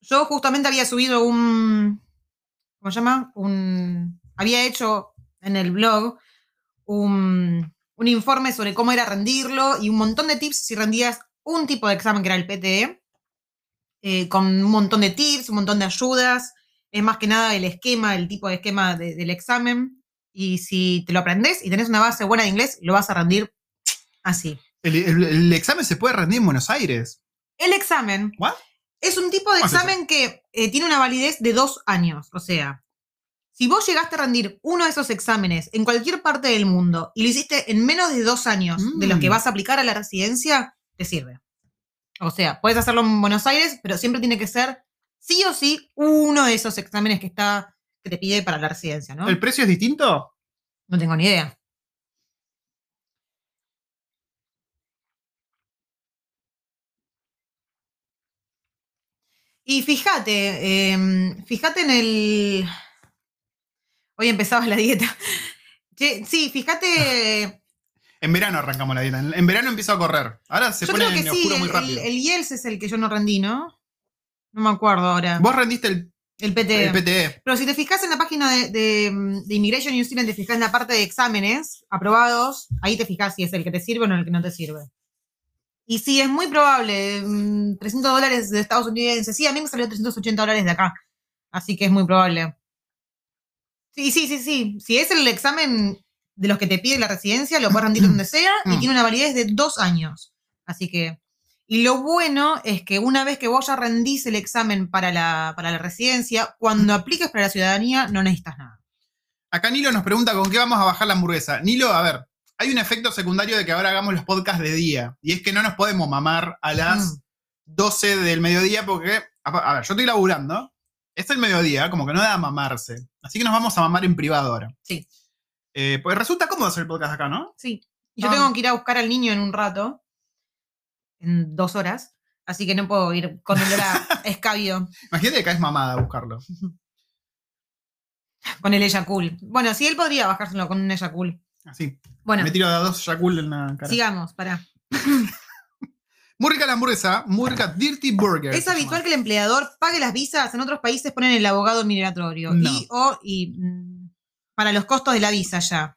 Yo justamente había subido un. ¿Cómo se llama? Un. Había hecho en el blog un, un informe sobre cómo era rendirlo y un montón de tips si rendías un tipo de examen que era el PTE, eh, con un montón de tips, un montón de ayudas. Es más que nada el esquema, el tipo de esquema de- del examen. Y si te lo aprendes y tenés una base buena de inglés, lo vas a rendir Así. El, el- el examen se puede rendir en Buenos Aires. El examen ¿What? es un tipo de examen que eh, tiene una validez de dos años. O sea, si vos llegaste a rendir uno de esos exámenes en cualquier parte del mundo y lo hiciste en menos de dos años de los que Mm. vas a aplicar a la residencia, te sirve. O sea, puedes hacerlo en Buenos Aires, pero siempre tiene que ser sí o sí uno de esos exámenes que está que te pide para la residencia, ¿no? ¿El precio es distinto? No tengo ni idea. Y fíjate, em, fíjate en el. Hoy empezaba la dieta. Sí, fíjate. En verano arrancamos la dieta. En, verano empiezo a correr. Ahora se yo pone creo que en sí, oscuro muy el, rápido. el IELTS es el que yo no rendí, ¿no? No me acuerdo ahora. Vos rendiste el, El PT. el PTE. Pero si te fijas en la página de, de, de Immigration New Zealand, te fijas en la parte de exámenes aprobados, ahí te fijas si es el que te sirve o no el que no te sirve. Y sí, es muy probable. mm, 300 dólares de Estados Unidos. Sí, a mí me salió 380 dólares de acá. Así que es muy probable. Sí, sí, sí, sí. Si es el examen de los que te pide la residencia, lo puedes rendir donde sea y Mm. tiene una validez de dos años. Así que. Y lo bueno es que una vez que vos ya rendís el examen para la, para la residencia, cuando apliques para la ciudadanía, no necesitas nada. Acá Nilo nos pregunta con qué vamos a bajar la hamburguesa. Nilo, a ver, hay un efecto secundario de que ahora hagamos los podcasts de día. Y es que no nos podemos mamar a las Mm. 12 del mediodía porque, a ver, yo estoy laburando. Es el mediodía, como que no da a mamarse. Así que nos vamos a mamar en privado ahora. Sí. Eh, pues resulta cómodo hacer el podcast acá, ¿no? Sí. Y yo Ah. tengo que ir a buscar al niño en un rato, en dos horas, así que no puedo ir con el a escabio, Imagínate que acá es mamada buscarlo. con el Eyacul. Bueno, sí, él podría bajárselo con un Eyacul. Así. Bueno, Me tiro a dos Yakul en la cara. sigamos, pará. Muy rica la hamburguesa. Muy rica Dirty Burger. Es habitual que el empleador pague las visas, en otros países ponen el abogado migratorio. No. Y o y, mm, para los costos de la visa ya.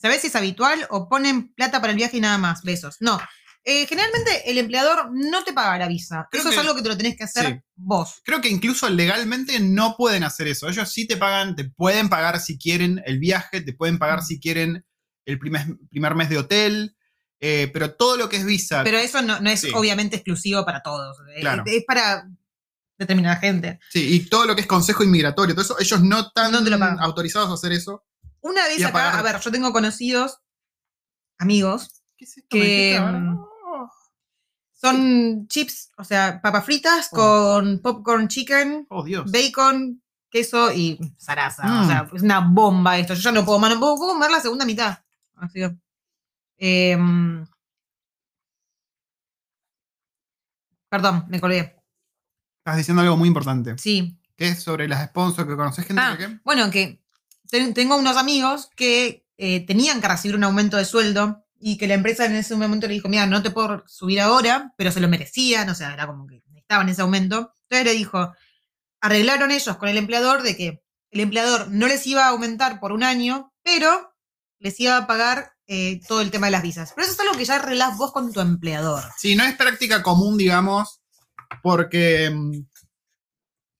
¿Sabés si es habitual o ponen plata para el viaje y nada más? Besos. No. Eh, generalmente el empleador no te paga la visa. Creo Eso es que- algo que te lo tenés que hacer sí. vos. Creo que incluso legalmente no pueden hacer eso. Ellos sí te pagan, te pueden pagar si quieren el viaje, te pueden pagar Mm. si quieren el primer, primer mes de hotel, eh, pero todo lo que es visa. Pero eso no, no es Sí. obviamente exclusivo para todos. Eh, Claro. Es para determinada gente. sí, y todo lo que es consejo inmigratorio, todo eso, ellos no están No autorizados a hacer eso. Una vez acá, pagar- a ver, yo tengo conocidos, amigos, ¿Qué es esto? Que, mm, Oh. son chips, o sea, papas fritas con popcorn chicken, Oh, Dios. bacon, queso y zaraza. Mm. O sea, es una bomba esto. Yo ya no puedo más, no puedo, puedo comer la segunda mitad. Así que, em, perdón, me colgué. Estás diciendo algo muy importante. Sí. ¿Qué es sobre las sponsors que conoces gente? Ah, que? Bueno, que ten- tengo unos amigos que eh, tenían que recibir un aumento de sueldo y que la empresa en ese momento le dijo, mira, no te puedo subir ahora, pero se lo merecían, o sea, era como que necesitaban ese aumento. Entonces le dijo, arreglaron ellos con el empleador de que el empleador no les iba a aumentar por un año, pero les iba a pagar eh, todo el tema de las visas. Pero eso es algo que ya arreglás vos con tu empleador. Sí, no es práctica común, digamos, porque. mm,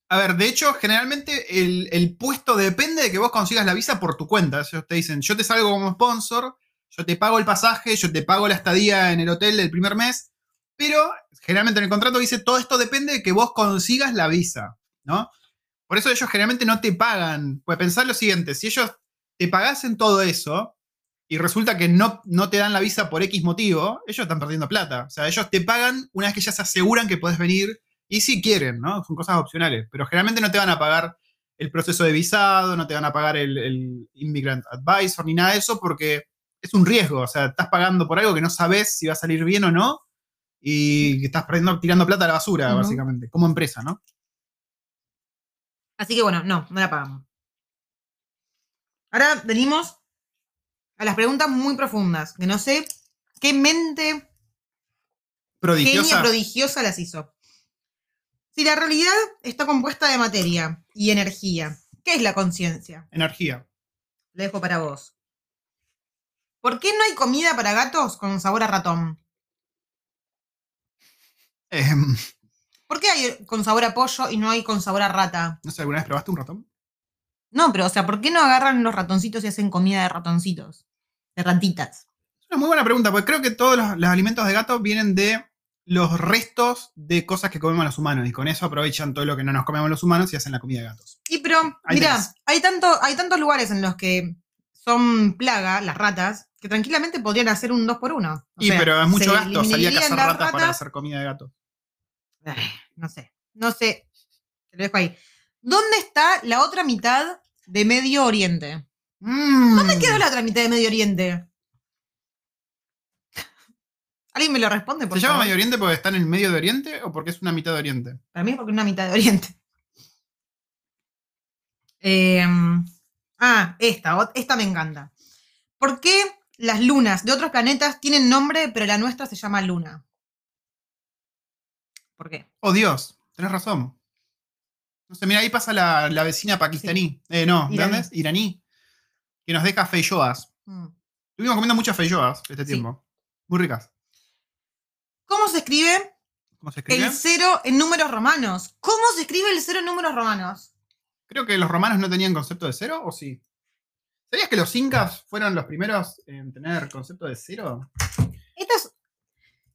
A ver, de hecho, generalmente el, el puesto depende de que vos consigas la visa por tu cuenta. Ellos te dicen, yo te salgo como sponsor, yo te pago el pasaje, yo te pago la estadía en el hotel del primer mes, pero generalmente en el contrato dice, todo esto depende de que vos consigas la visa, ¿no? Por eso ellos generalmente no te pagan. Pues pensar lo siguiente, si ellos te pagasen todo eso, y resulta que no, no te dan la visa por X motivo, ellos están perdiendo plata. O sea, ellos te pagan una vez que ya se aseguran que podés venir y si quieren, ¿no? Son cosas opcionales, pero generalmente no te van a pagar el proceso de visado, no te van a pagar el, el Immigrant Advisor ni nada de eso porque es un riesgo. O sea, estás pagando por algo que no sabes si va a salir bien o no y estás perdiendo, tirando plata a la basura, básicamente, como empresa, ¿no? Así que bueno, no, no la pagamos. Ahora venimos a las preguntas muy profundas, que no sé qué mente genia Prodigiosa. prodigiosa las hizo. Si la realidad está compuesta de materia y energía, ¿qué es la conciencia? energía. Lo dejo para vos. ¿Por qué no hay comida para gatos con sabor a ratón? Em, ¿Por qué hay con sabor a pollo y no hay con sabor a rata? no sé, ¿alguna vez probaste un ratón? No, pero o sea, ¿por qué no agarran los ratoncitos y hacen comida de ratoncitos? De ratitas. Es Una muy buena pregunta, porque creo que todos los, los alimentos de gato vienen de los restos de cosas que comemos los humanos. Y con eso aprovechan todo lo que no nos comemos los humanos y hacen la comida de gatos. Y pero, Ahí mira, tenés. hay, tanto, hay tantos lugares en los que son plaga, las ratas, que tranquilamente podrían hacer un 2 por 1 y pero es mucho gasto salir a cazar las ratas para ratas. hacer comida de gato. Ay, no sé, no sé. Te lo dejo ahí. ¿Dónde está la otra mitad de Medio Oriente? ¿Dónde quedó la otra mitad de Medio Oriente? ¿Alguien me lo responde? Por ¿Se llama? Medio Oriente porque está en el medio de Oriente o porque es una mitad de Oriente? Para mí es porque es una mitad de Oriente. Eh, ah, esta, esta me encanta. ¿Por qué las lunas de otros planetas tienen nombre, pero la nuestra se llama Luna? ¿Por qué? Oh, Dios, tenés razón. No sé, mira, ahí pasa la, la vecina pakistaní. Eh, no, ¿de Iraní. dónde es? Iraní. Que nos deja feijoas. Mm. Estuvimos comiendo muchas feijoas este Sí. tiempo. Muy ricas. ¿Cómo se escribe ¿Cómo se escribe? el cero en números romanos? ¿Cómo se escribe el cero en números romanos? Creo que los romanos no tenían concepto de cero, ¿o sí? ¿Sabías que los incas fueron los primeros en tener concepto de cero? Estos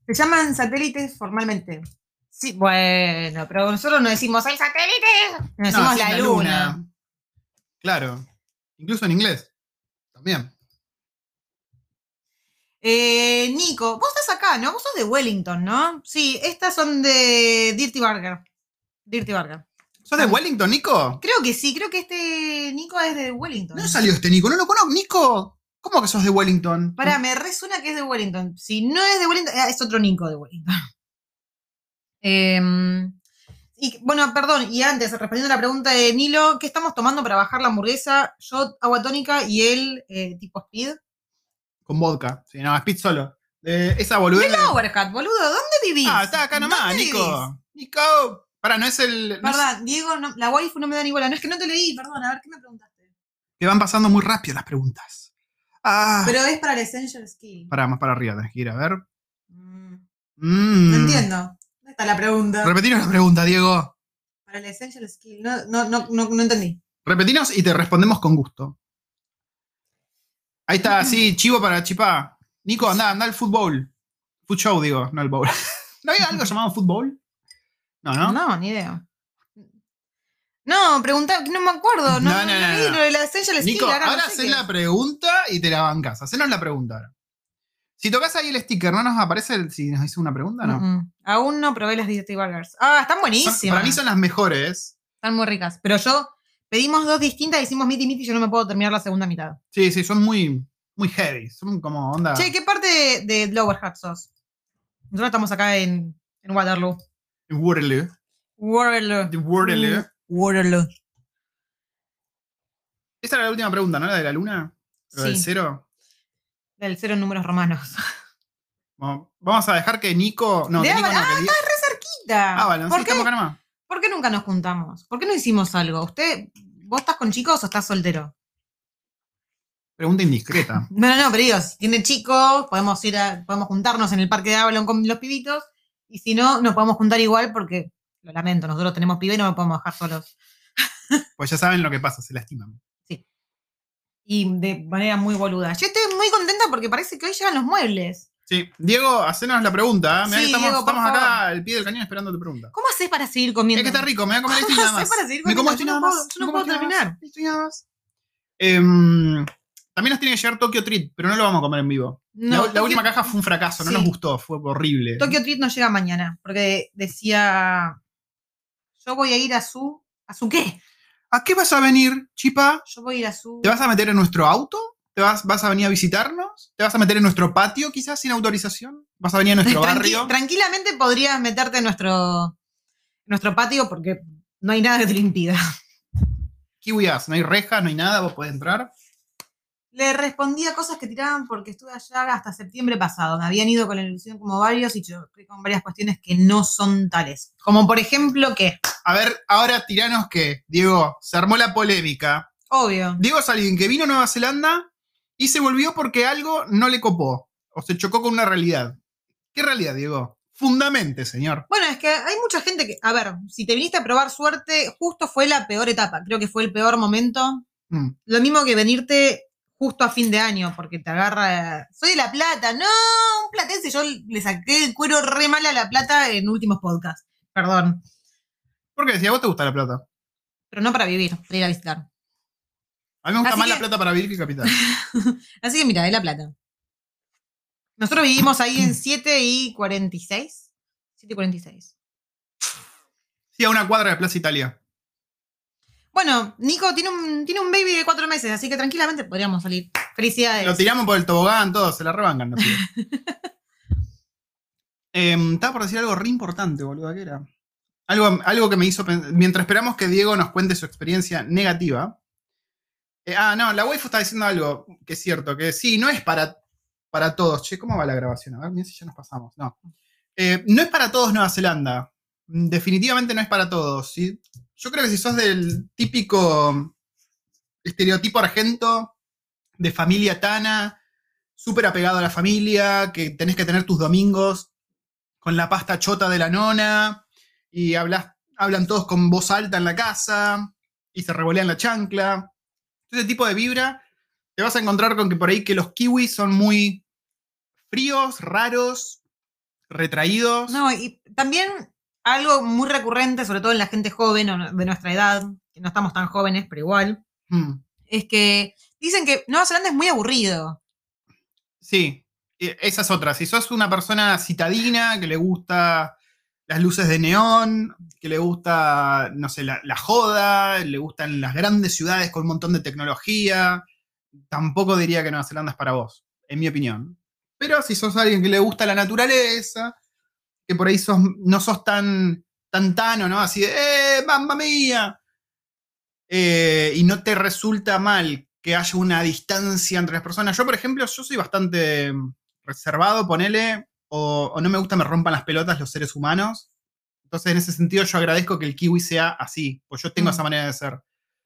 se llaman satélites formalmente. Sí, bueno, pero nosotros no decimos el satélite, no decimos sí, la, luna. Claro. Incluso en inglés. También. Eh, Nico, vos estás acá, ¿no? Vos sos de Wellington, ¿no? Sí, estas son de Dirty Burger. Dirty Burger. ¿Sos de. Wellington, Nico? Creo que sí, creo que este Nico es de Wellington. ¿No salió este Nico? ¿No lo conozco? ¿Nico? ¿Cómo que sos de Wellington? Pará, me resuena que es de Wellington. Si no es de Wellington, eh, es otro Nico de Wellington. Em, y, bueno, perdón, y antes, respondiendo a la pregunta de Nilo, ¿qué estamos tomando para bajar la hamburguesa? Yo, agua tónica y él, eh, tipo speed. Con vodka. Sí, no, Speed solo. Eh, esa boludez. de- Overhat, boludo, ¿dónde vivís? Ah, está acá nomás, ¿Dónde Nico. vivís? Nico. Pará, no es el. no es- Perdón, Diego, no- la waifu no me da ni bola. No es que no te leí, perdón, a ver, ¿qué me preguntaste? Que van pasando muy rápido las preguntas. Ah. Pero es para el Essential Skill. Pará, más para arriba, tenés que ir a ver. Mm, Mm. no entiendo. ¿Dónde está la pregunta? Repetinos la pregunta, Diego. Para el Essential Skill. No, no, no, no, no entendí. Repetinos y te respondemos con gusto. Ahí está, sí, chivo para chipá. Nico, anda, anda al fútbol. Food show, digo, no el bowl. ¿No había algo llamado fútbol? No, ¿no? No, ni idea. No, pregunta, no me acuerdo. No, No, no, no, no, no, leí no. lo de la Essential Skill. Nico, ahora ahora sé la pregunta y te la bancas. Hacenos la pregunta ahora. Si tocas ahí el sticker, ¿no nos aparece el- si nos hizo una pregunta? No. Mm, mm. Aún no probé las Dirty Burgers. Ah, están Son- buenísimas. para mí son las mejores. Están muy ricas. Pero yo pedimos dos distintas, hicimos miti miti y yo no me puedo terminar la segunda mitad. Sí, sí, son muy, muy heavy. Son como onda. Che, ¿qué parte de, de Lower Hat sos? Nosotros estamos acá en, en Waterloo. Waterloo. Waterloo. De Waterloo. Waterloo. Esa era la última pregunta, ¿no? La de la luna. Lo del Sí. cero. Del cero en números romanos. Bueno, vamos a dejar que Nico. No, que Nico no, ah, que Di- cerquita. Ah, bueno, sí, ¿Por, qué, acá nomás. por qué nunca nos juntamos? ¿Por qué no hicimos algo? ¿Usted, vos estás con chicos o estás soltero? Pregunta indiscreta. No, no, no, pero digo, si tiene chicos, podemos ir a, podemos juntarnos en el parque de Avalon con los pibitos. Y si no, nos podemos juntar igual porque, lo lamento, nosotros tenemos pibe y no nos podemos dejar solos. Pues ya saben lo que pasa, se lastiman. Y de manera muy boluda. Yo estoy muy contenta porque parece que hoy llegan los muebles. Sí. Diego, hacenos la pregunta. ¿eh? Mirá Sí, que estamos, Diego, por estamos acá favor. al pie del cañón esperando tu pregunta. ¿Cómo haces para seguir comiendo? Es que está rico, me voy a comer esto y ¿Cómo nada haces más. para seguir Me como comiendo? esto nada más. yo no puedo terminar. Esto nada más. Em, también nos tiene que llegar Tokyo Treat, pero no lo vamos a comer en vivo. No, la, última caja fue un fracaso, no Sí. nos gustó, fue horrible. Tokyo Treat no llega mañana, porque decía, yo voy a ir a su, ¿a su qué? ¿A qué vas a venir, Chipa? Yo voy a ir a su... ¿Te vas a meter en nuestro auto? ¿Te vas, vas a venir a visitarnos? ¿Te vas a meter en nuestro patio quizás sin autorización? ¿Vas a venir a nuestro Tranqui- barrio? Tranquilamente podrías meterte en nuestro, en nuestro patio porque no hay nada que te lo impida. No hay rejas, no hay nada, vos podés entrar. Le respondí a cosas que tiraban porque estuve allá hasta septiembre pasado. Me habían ido con la ilusión como varios y yo con varias cuestiones que no son tales. Como por ejemplo que, A ver, ahora tiranos que, Diego, se armó la polémica. obvio, Diego es alguien que vino a Nueva Zelanda y se volvió porque algo no le copó o se chocó con una realidad. ¿Qué realidad, Diego? Fundamente, señor. Bueno, es que hay mucha gente que, a ver, si te viniste a probar suerte, justo fue la peor etapa, creo que fue el peor momento. Mm. Lo mismo que venirte justo a fin de año, porque te agarra. Soy de La Plata, no, un platense. Yo le saqué el cuero re mal a La Plata en últimos podcasts. Perdón. ¿Por qué? Si a vos te gusta la plata. Pero no para vivir, para ir a visitar. A mí me gusta Así más que- la plata para vivir que capital. Así que mira, de La Plata. Nosotros vivimos ahí en 7 y 46. 7 y 46. Sí, a una cuadra de Plaza Italia. Bueno, Nico tiene un, tiene un baby de 4 meses, así que tranquilamente podríamos salir. Felicidades. Lo tiramos por el tobogán, todos, se la rebancan. los pibes. Em, estaba por decir algo re importante, boludo, ¿qué era? Algo, algo que me hizo pensar. Mientras esperamos que Diego nos cuente su experiencia negativa. Eh, ah, no, la waifu está diciendo algo que es cierto, que sí, no es para, para todos. Che, ¿cómo va la grabación? A ver, mira si ya nos pasamos. No. Eh, no es para todos Nueva Zelanda. Definitivamente no es para todos. ¿sí? Yo creo que si sos del típico estereotipo argento de familia tana, súper apegado a la familia, que tenés que tener tus domingos con la pasta chota de la nona, y hablas, hablan todos con voz alta en la casa, y se revolean la chancla. Ese tipo de vibra, te vas a encontrar con que por ahí que los kiwis son muy fríos, raros, retraídos. No, y también algo muy recurrente, sobre todo en la gente joven o de nuestra edad, que no estamos tan jóvenes, pero igual, Mm, es que dicen que Nueva Zelanda es muy aburrido. sí, e- esa es otra. Si sos una persona citadina, que le gusta las luces de neón, que le gusta, no sé, la, la joda, le gustan las grandes ciudades con un montón de tecnología, tampoco diría que Nueva Zelanda es para vos, en mi opinión. Pero si sos alguien que le gusta la naturaleza, que por ahí sos, no sos tan, tan tano, ¿no? Así de, ¡eh, mamma mía! Eh, y no te resulta mal que haya una distancia entre las personas. Yo, por ejemplo, yo soy bastante mm, reservado, ponele, o, o no me gusta me rompan las pelotas los seres humanos. Entonces, en ese sentido, yo agradezco que el kiwi sea así, pues yo tengo Mm. esa manera de ser.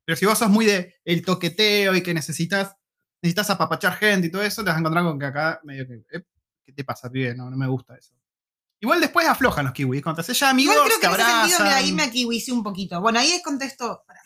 Pero si vos sos muy de el toqueteo y que necesitas, necesitas apapachar gente y todo eso, te vas a encontrar con que acá medio que, "Eh, ¿qué te pasa, pibe? No, no me gusta eso. Igual después aflojan los kiwis. Cuando haces ya amigos, Igual creo que te en ese sentido, mira, ahí me kiwisi un poquito. Bueno, ahí es contesto. pará.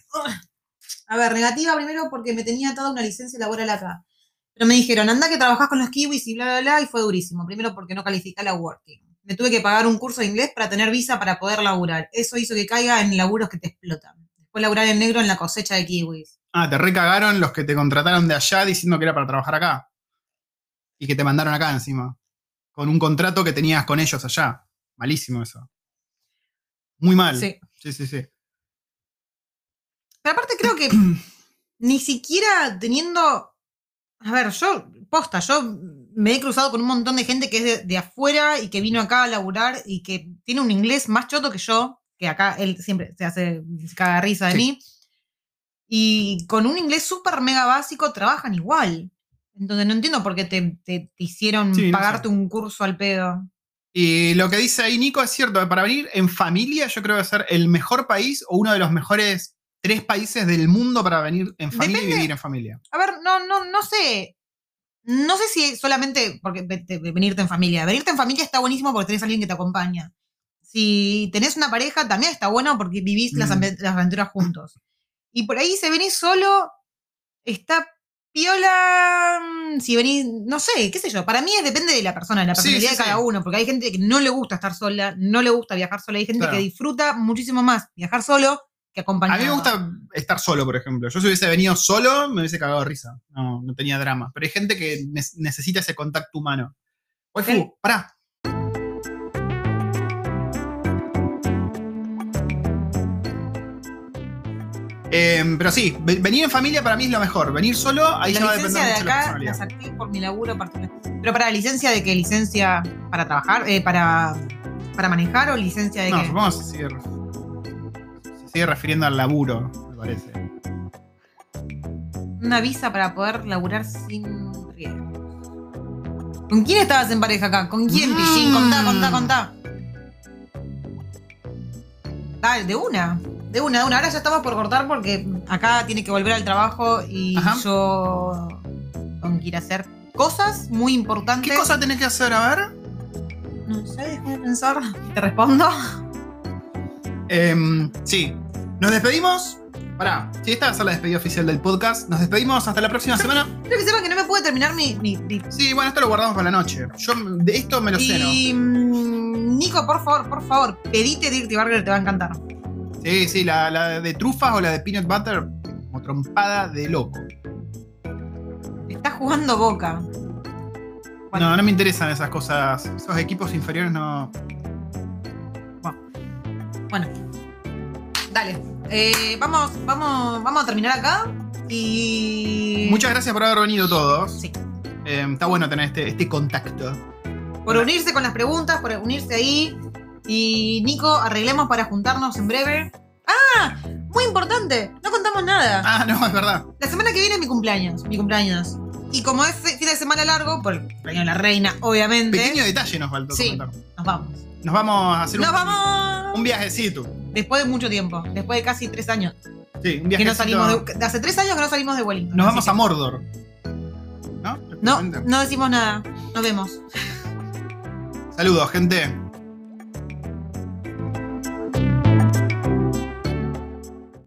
A ver, negativa primero porque me tenía toda una licencia laboral acá. Pero me dijeron, anda que trabajás con los kiwis y bla, bla, bla, y fue durísimo. Primero porque no calificé la working. Me tuve que pagar un curso de inglés para tener visa para poder laburar. Eso hizo que caiga en laburos que te explotan. Después laburar en negro en la cosecha de kiwis. Ah, te recagaron los que te contrataron de allá diciendo que era para trabajar acá. Y que te mandaron acá encima. Con un contrato que tenías con ellos allá. Malísimo eso. Muy mal. Sí. sí, sí. sí. Pero aparte creo que ni siquiera teniendo. A ver, yo, posta, yo me he cruzado con un montón de gente que es de, de afuera y que vino acá a laburar y que tiene un inglés más choto que yo, que acá él siempre se hace, se caga risa de Sí. mí. Y con un inglés súper mega básico trabajan igual. Entonces no entiendo por qué te, te- te hicieron Sí, no pagarte sé. un curso al pedo. Y lo que dice ahí Nico es cierto. Para venir en familia, yo creo que va a ser el mejor país o uno de los mejores tres países del mundo para venir en familia y vivir en familia. A ver, no, no, no sé. No sé si solamente porque ve- te- venirte en familia. Venirte en familia está buenísimo porque tenés a alguien que te acompaña. Si tenés una pareja, también está bueno porque vivís las, Mm. las aventuras juntos. Y por ahí, si venís solo, está piola. mm, Si venís, no sé, qué sé yo. Para mí es, depende de la persona, de la personalidad sí, de cada sí. uno. Porque hay gente que no le gusta estar sola, no le gusta viajar sola. Hay gente Claro. que disfruta muchísimo más viajar solo que A acompañado. mí me gusta estar solo, por ejemplo. Yo si hubiese venido solo, me hubiese cagado de risa. No, no tenía drama. Pero hay gente que ne- necesita ese contacto humano. El- pará. Em, pero sí, ve- venir en familia para mí es lo mejor. Venir solo, ahí ya va la a depender de mucho de la acá la saqué por mi laburo particular. Pero para licencia de qué? ¿Licencia para trabajar? Eh, para, ¿Para manejar o licencia de No, qué? supongo que se sigue, se sigue refiriendo al laburo, me parece. Una visa para poder laburar sin riesgos. ¿Con quién estabas en pareja acá? ¿Con quién, Mm. Pichín? Contá, contá, contá. Dale, de una. De una, de una. Ahora ya estamos por cortar porque acá tiene que volver al trabajo y Ajá. yo tengo que ir a hacer cosas muy importantes. ¿Qué cosa tenés que hacer? A ver. No sé, déjame pensar. ¿Te respondo? Em, sí, nos despedimos. Pará, si esta va a ser la despedida oficial del podcast, nos despedimos hasta la próxima semana. Quiero que sepan que no me pude terminar mi. mi- mi- Sí, bueno, esto lo guardamos para la noche. Yo de esto me lo ceno. Y. mm, Nico, por favor, por favor, pedite Dirty Burger, te va a encantar. Sí, sí, la, la de trufas o la de peanut butter, como trompada de loco. Está jugando boca. Bueno. No, no me interesan esas cosas. Esos equipos inferiores no. Bueno, dale. Eh, vamos, vamos, vamos a terminar acá. Y. Muchas gracias por haber venido todos. Sí. Eh, está bueno tener este, este contacto. Por unirse con las preguntas, por unirse ahí. Y Nico, arreglemos para juntarnos en breve. ¡Ah! Muy importante, no contamos nada. Ah, no, es verdad. La semana que viene es mi cumpleaños, mi cumpleaños. Y como es fin de semana largo, por el cumpleaños de la reina, obviamente, Pequeño detalle nos faltó Sí. comentar. nos vamos. Nos vamos a hacer ¡Nos un, vamos! un viajecito. Después de mucho tiempo, después de casi tres años. Sí, un Que viajecito. no salimos de, hace tres años que no salimos de Wellington. Nos vamos que- a Mordor. ¿No? No, no decimos nada. Nos vemos. Saludos, gente.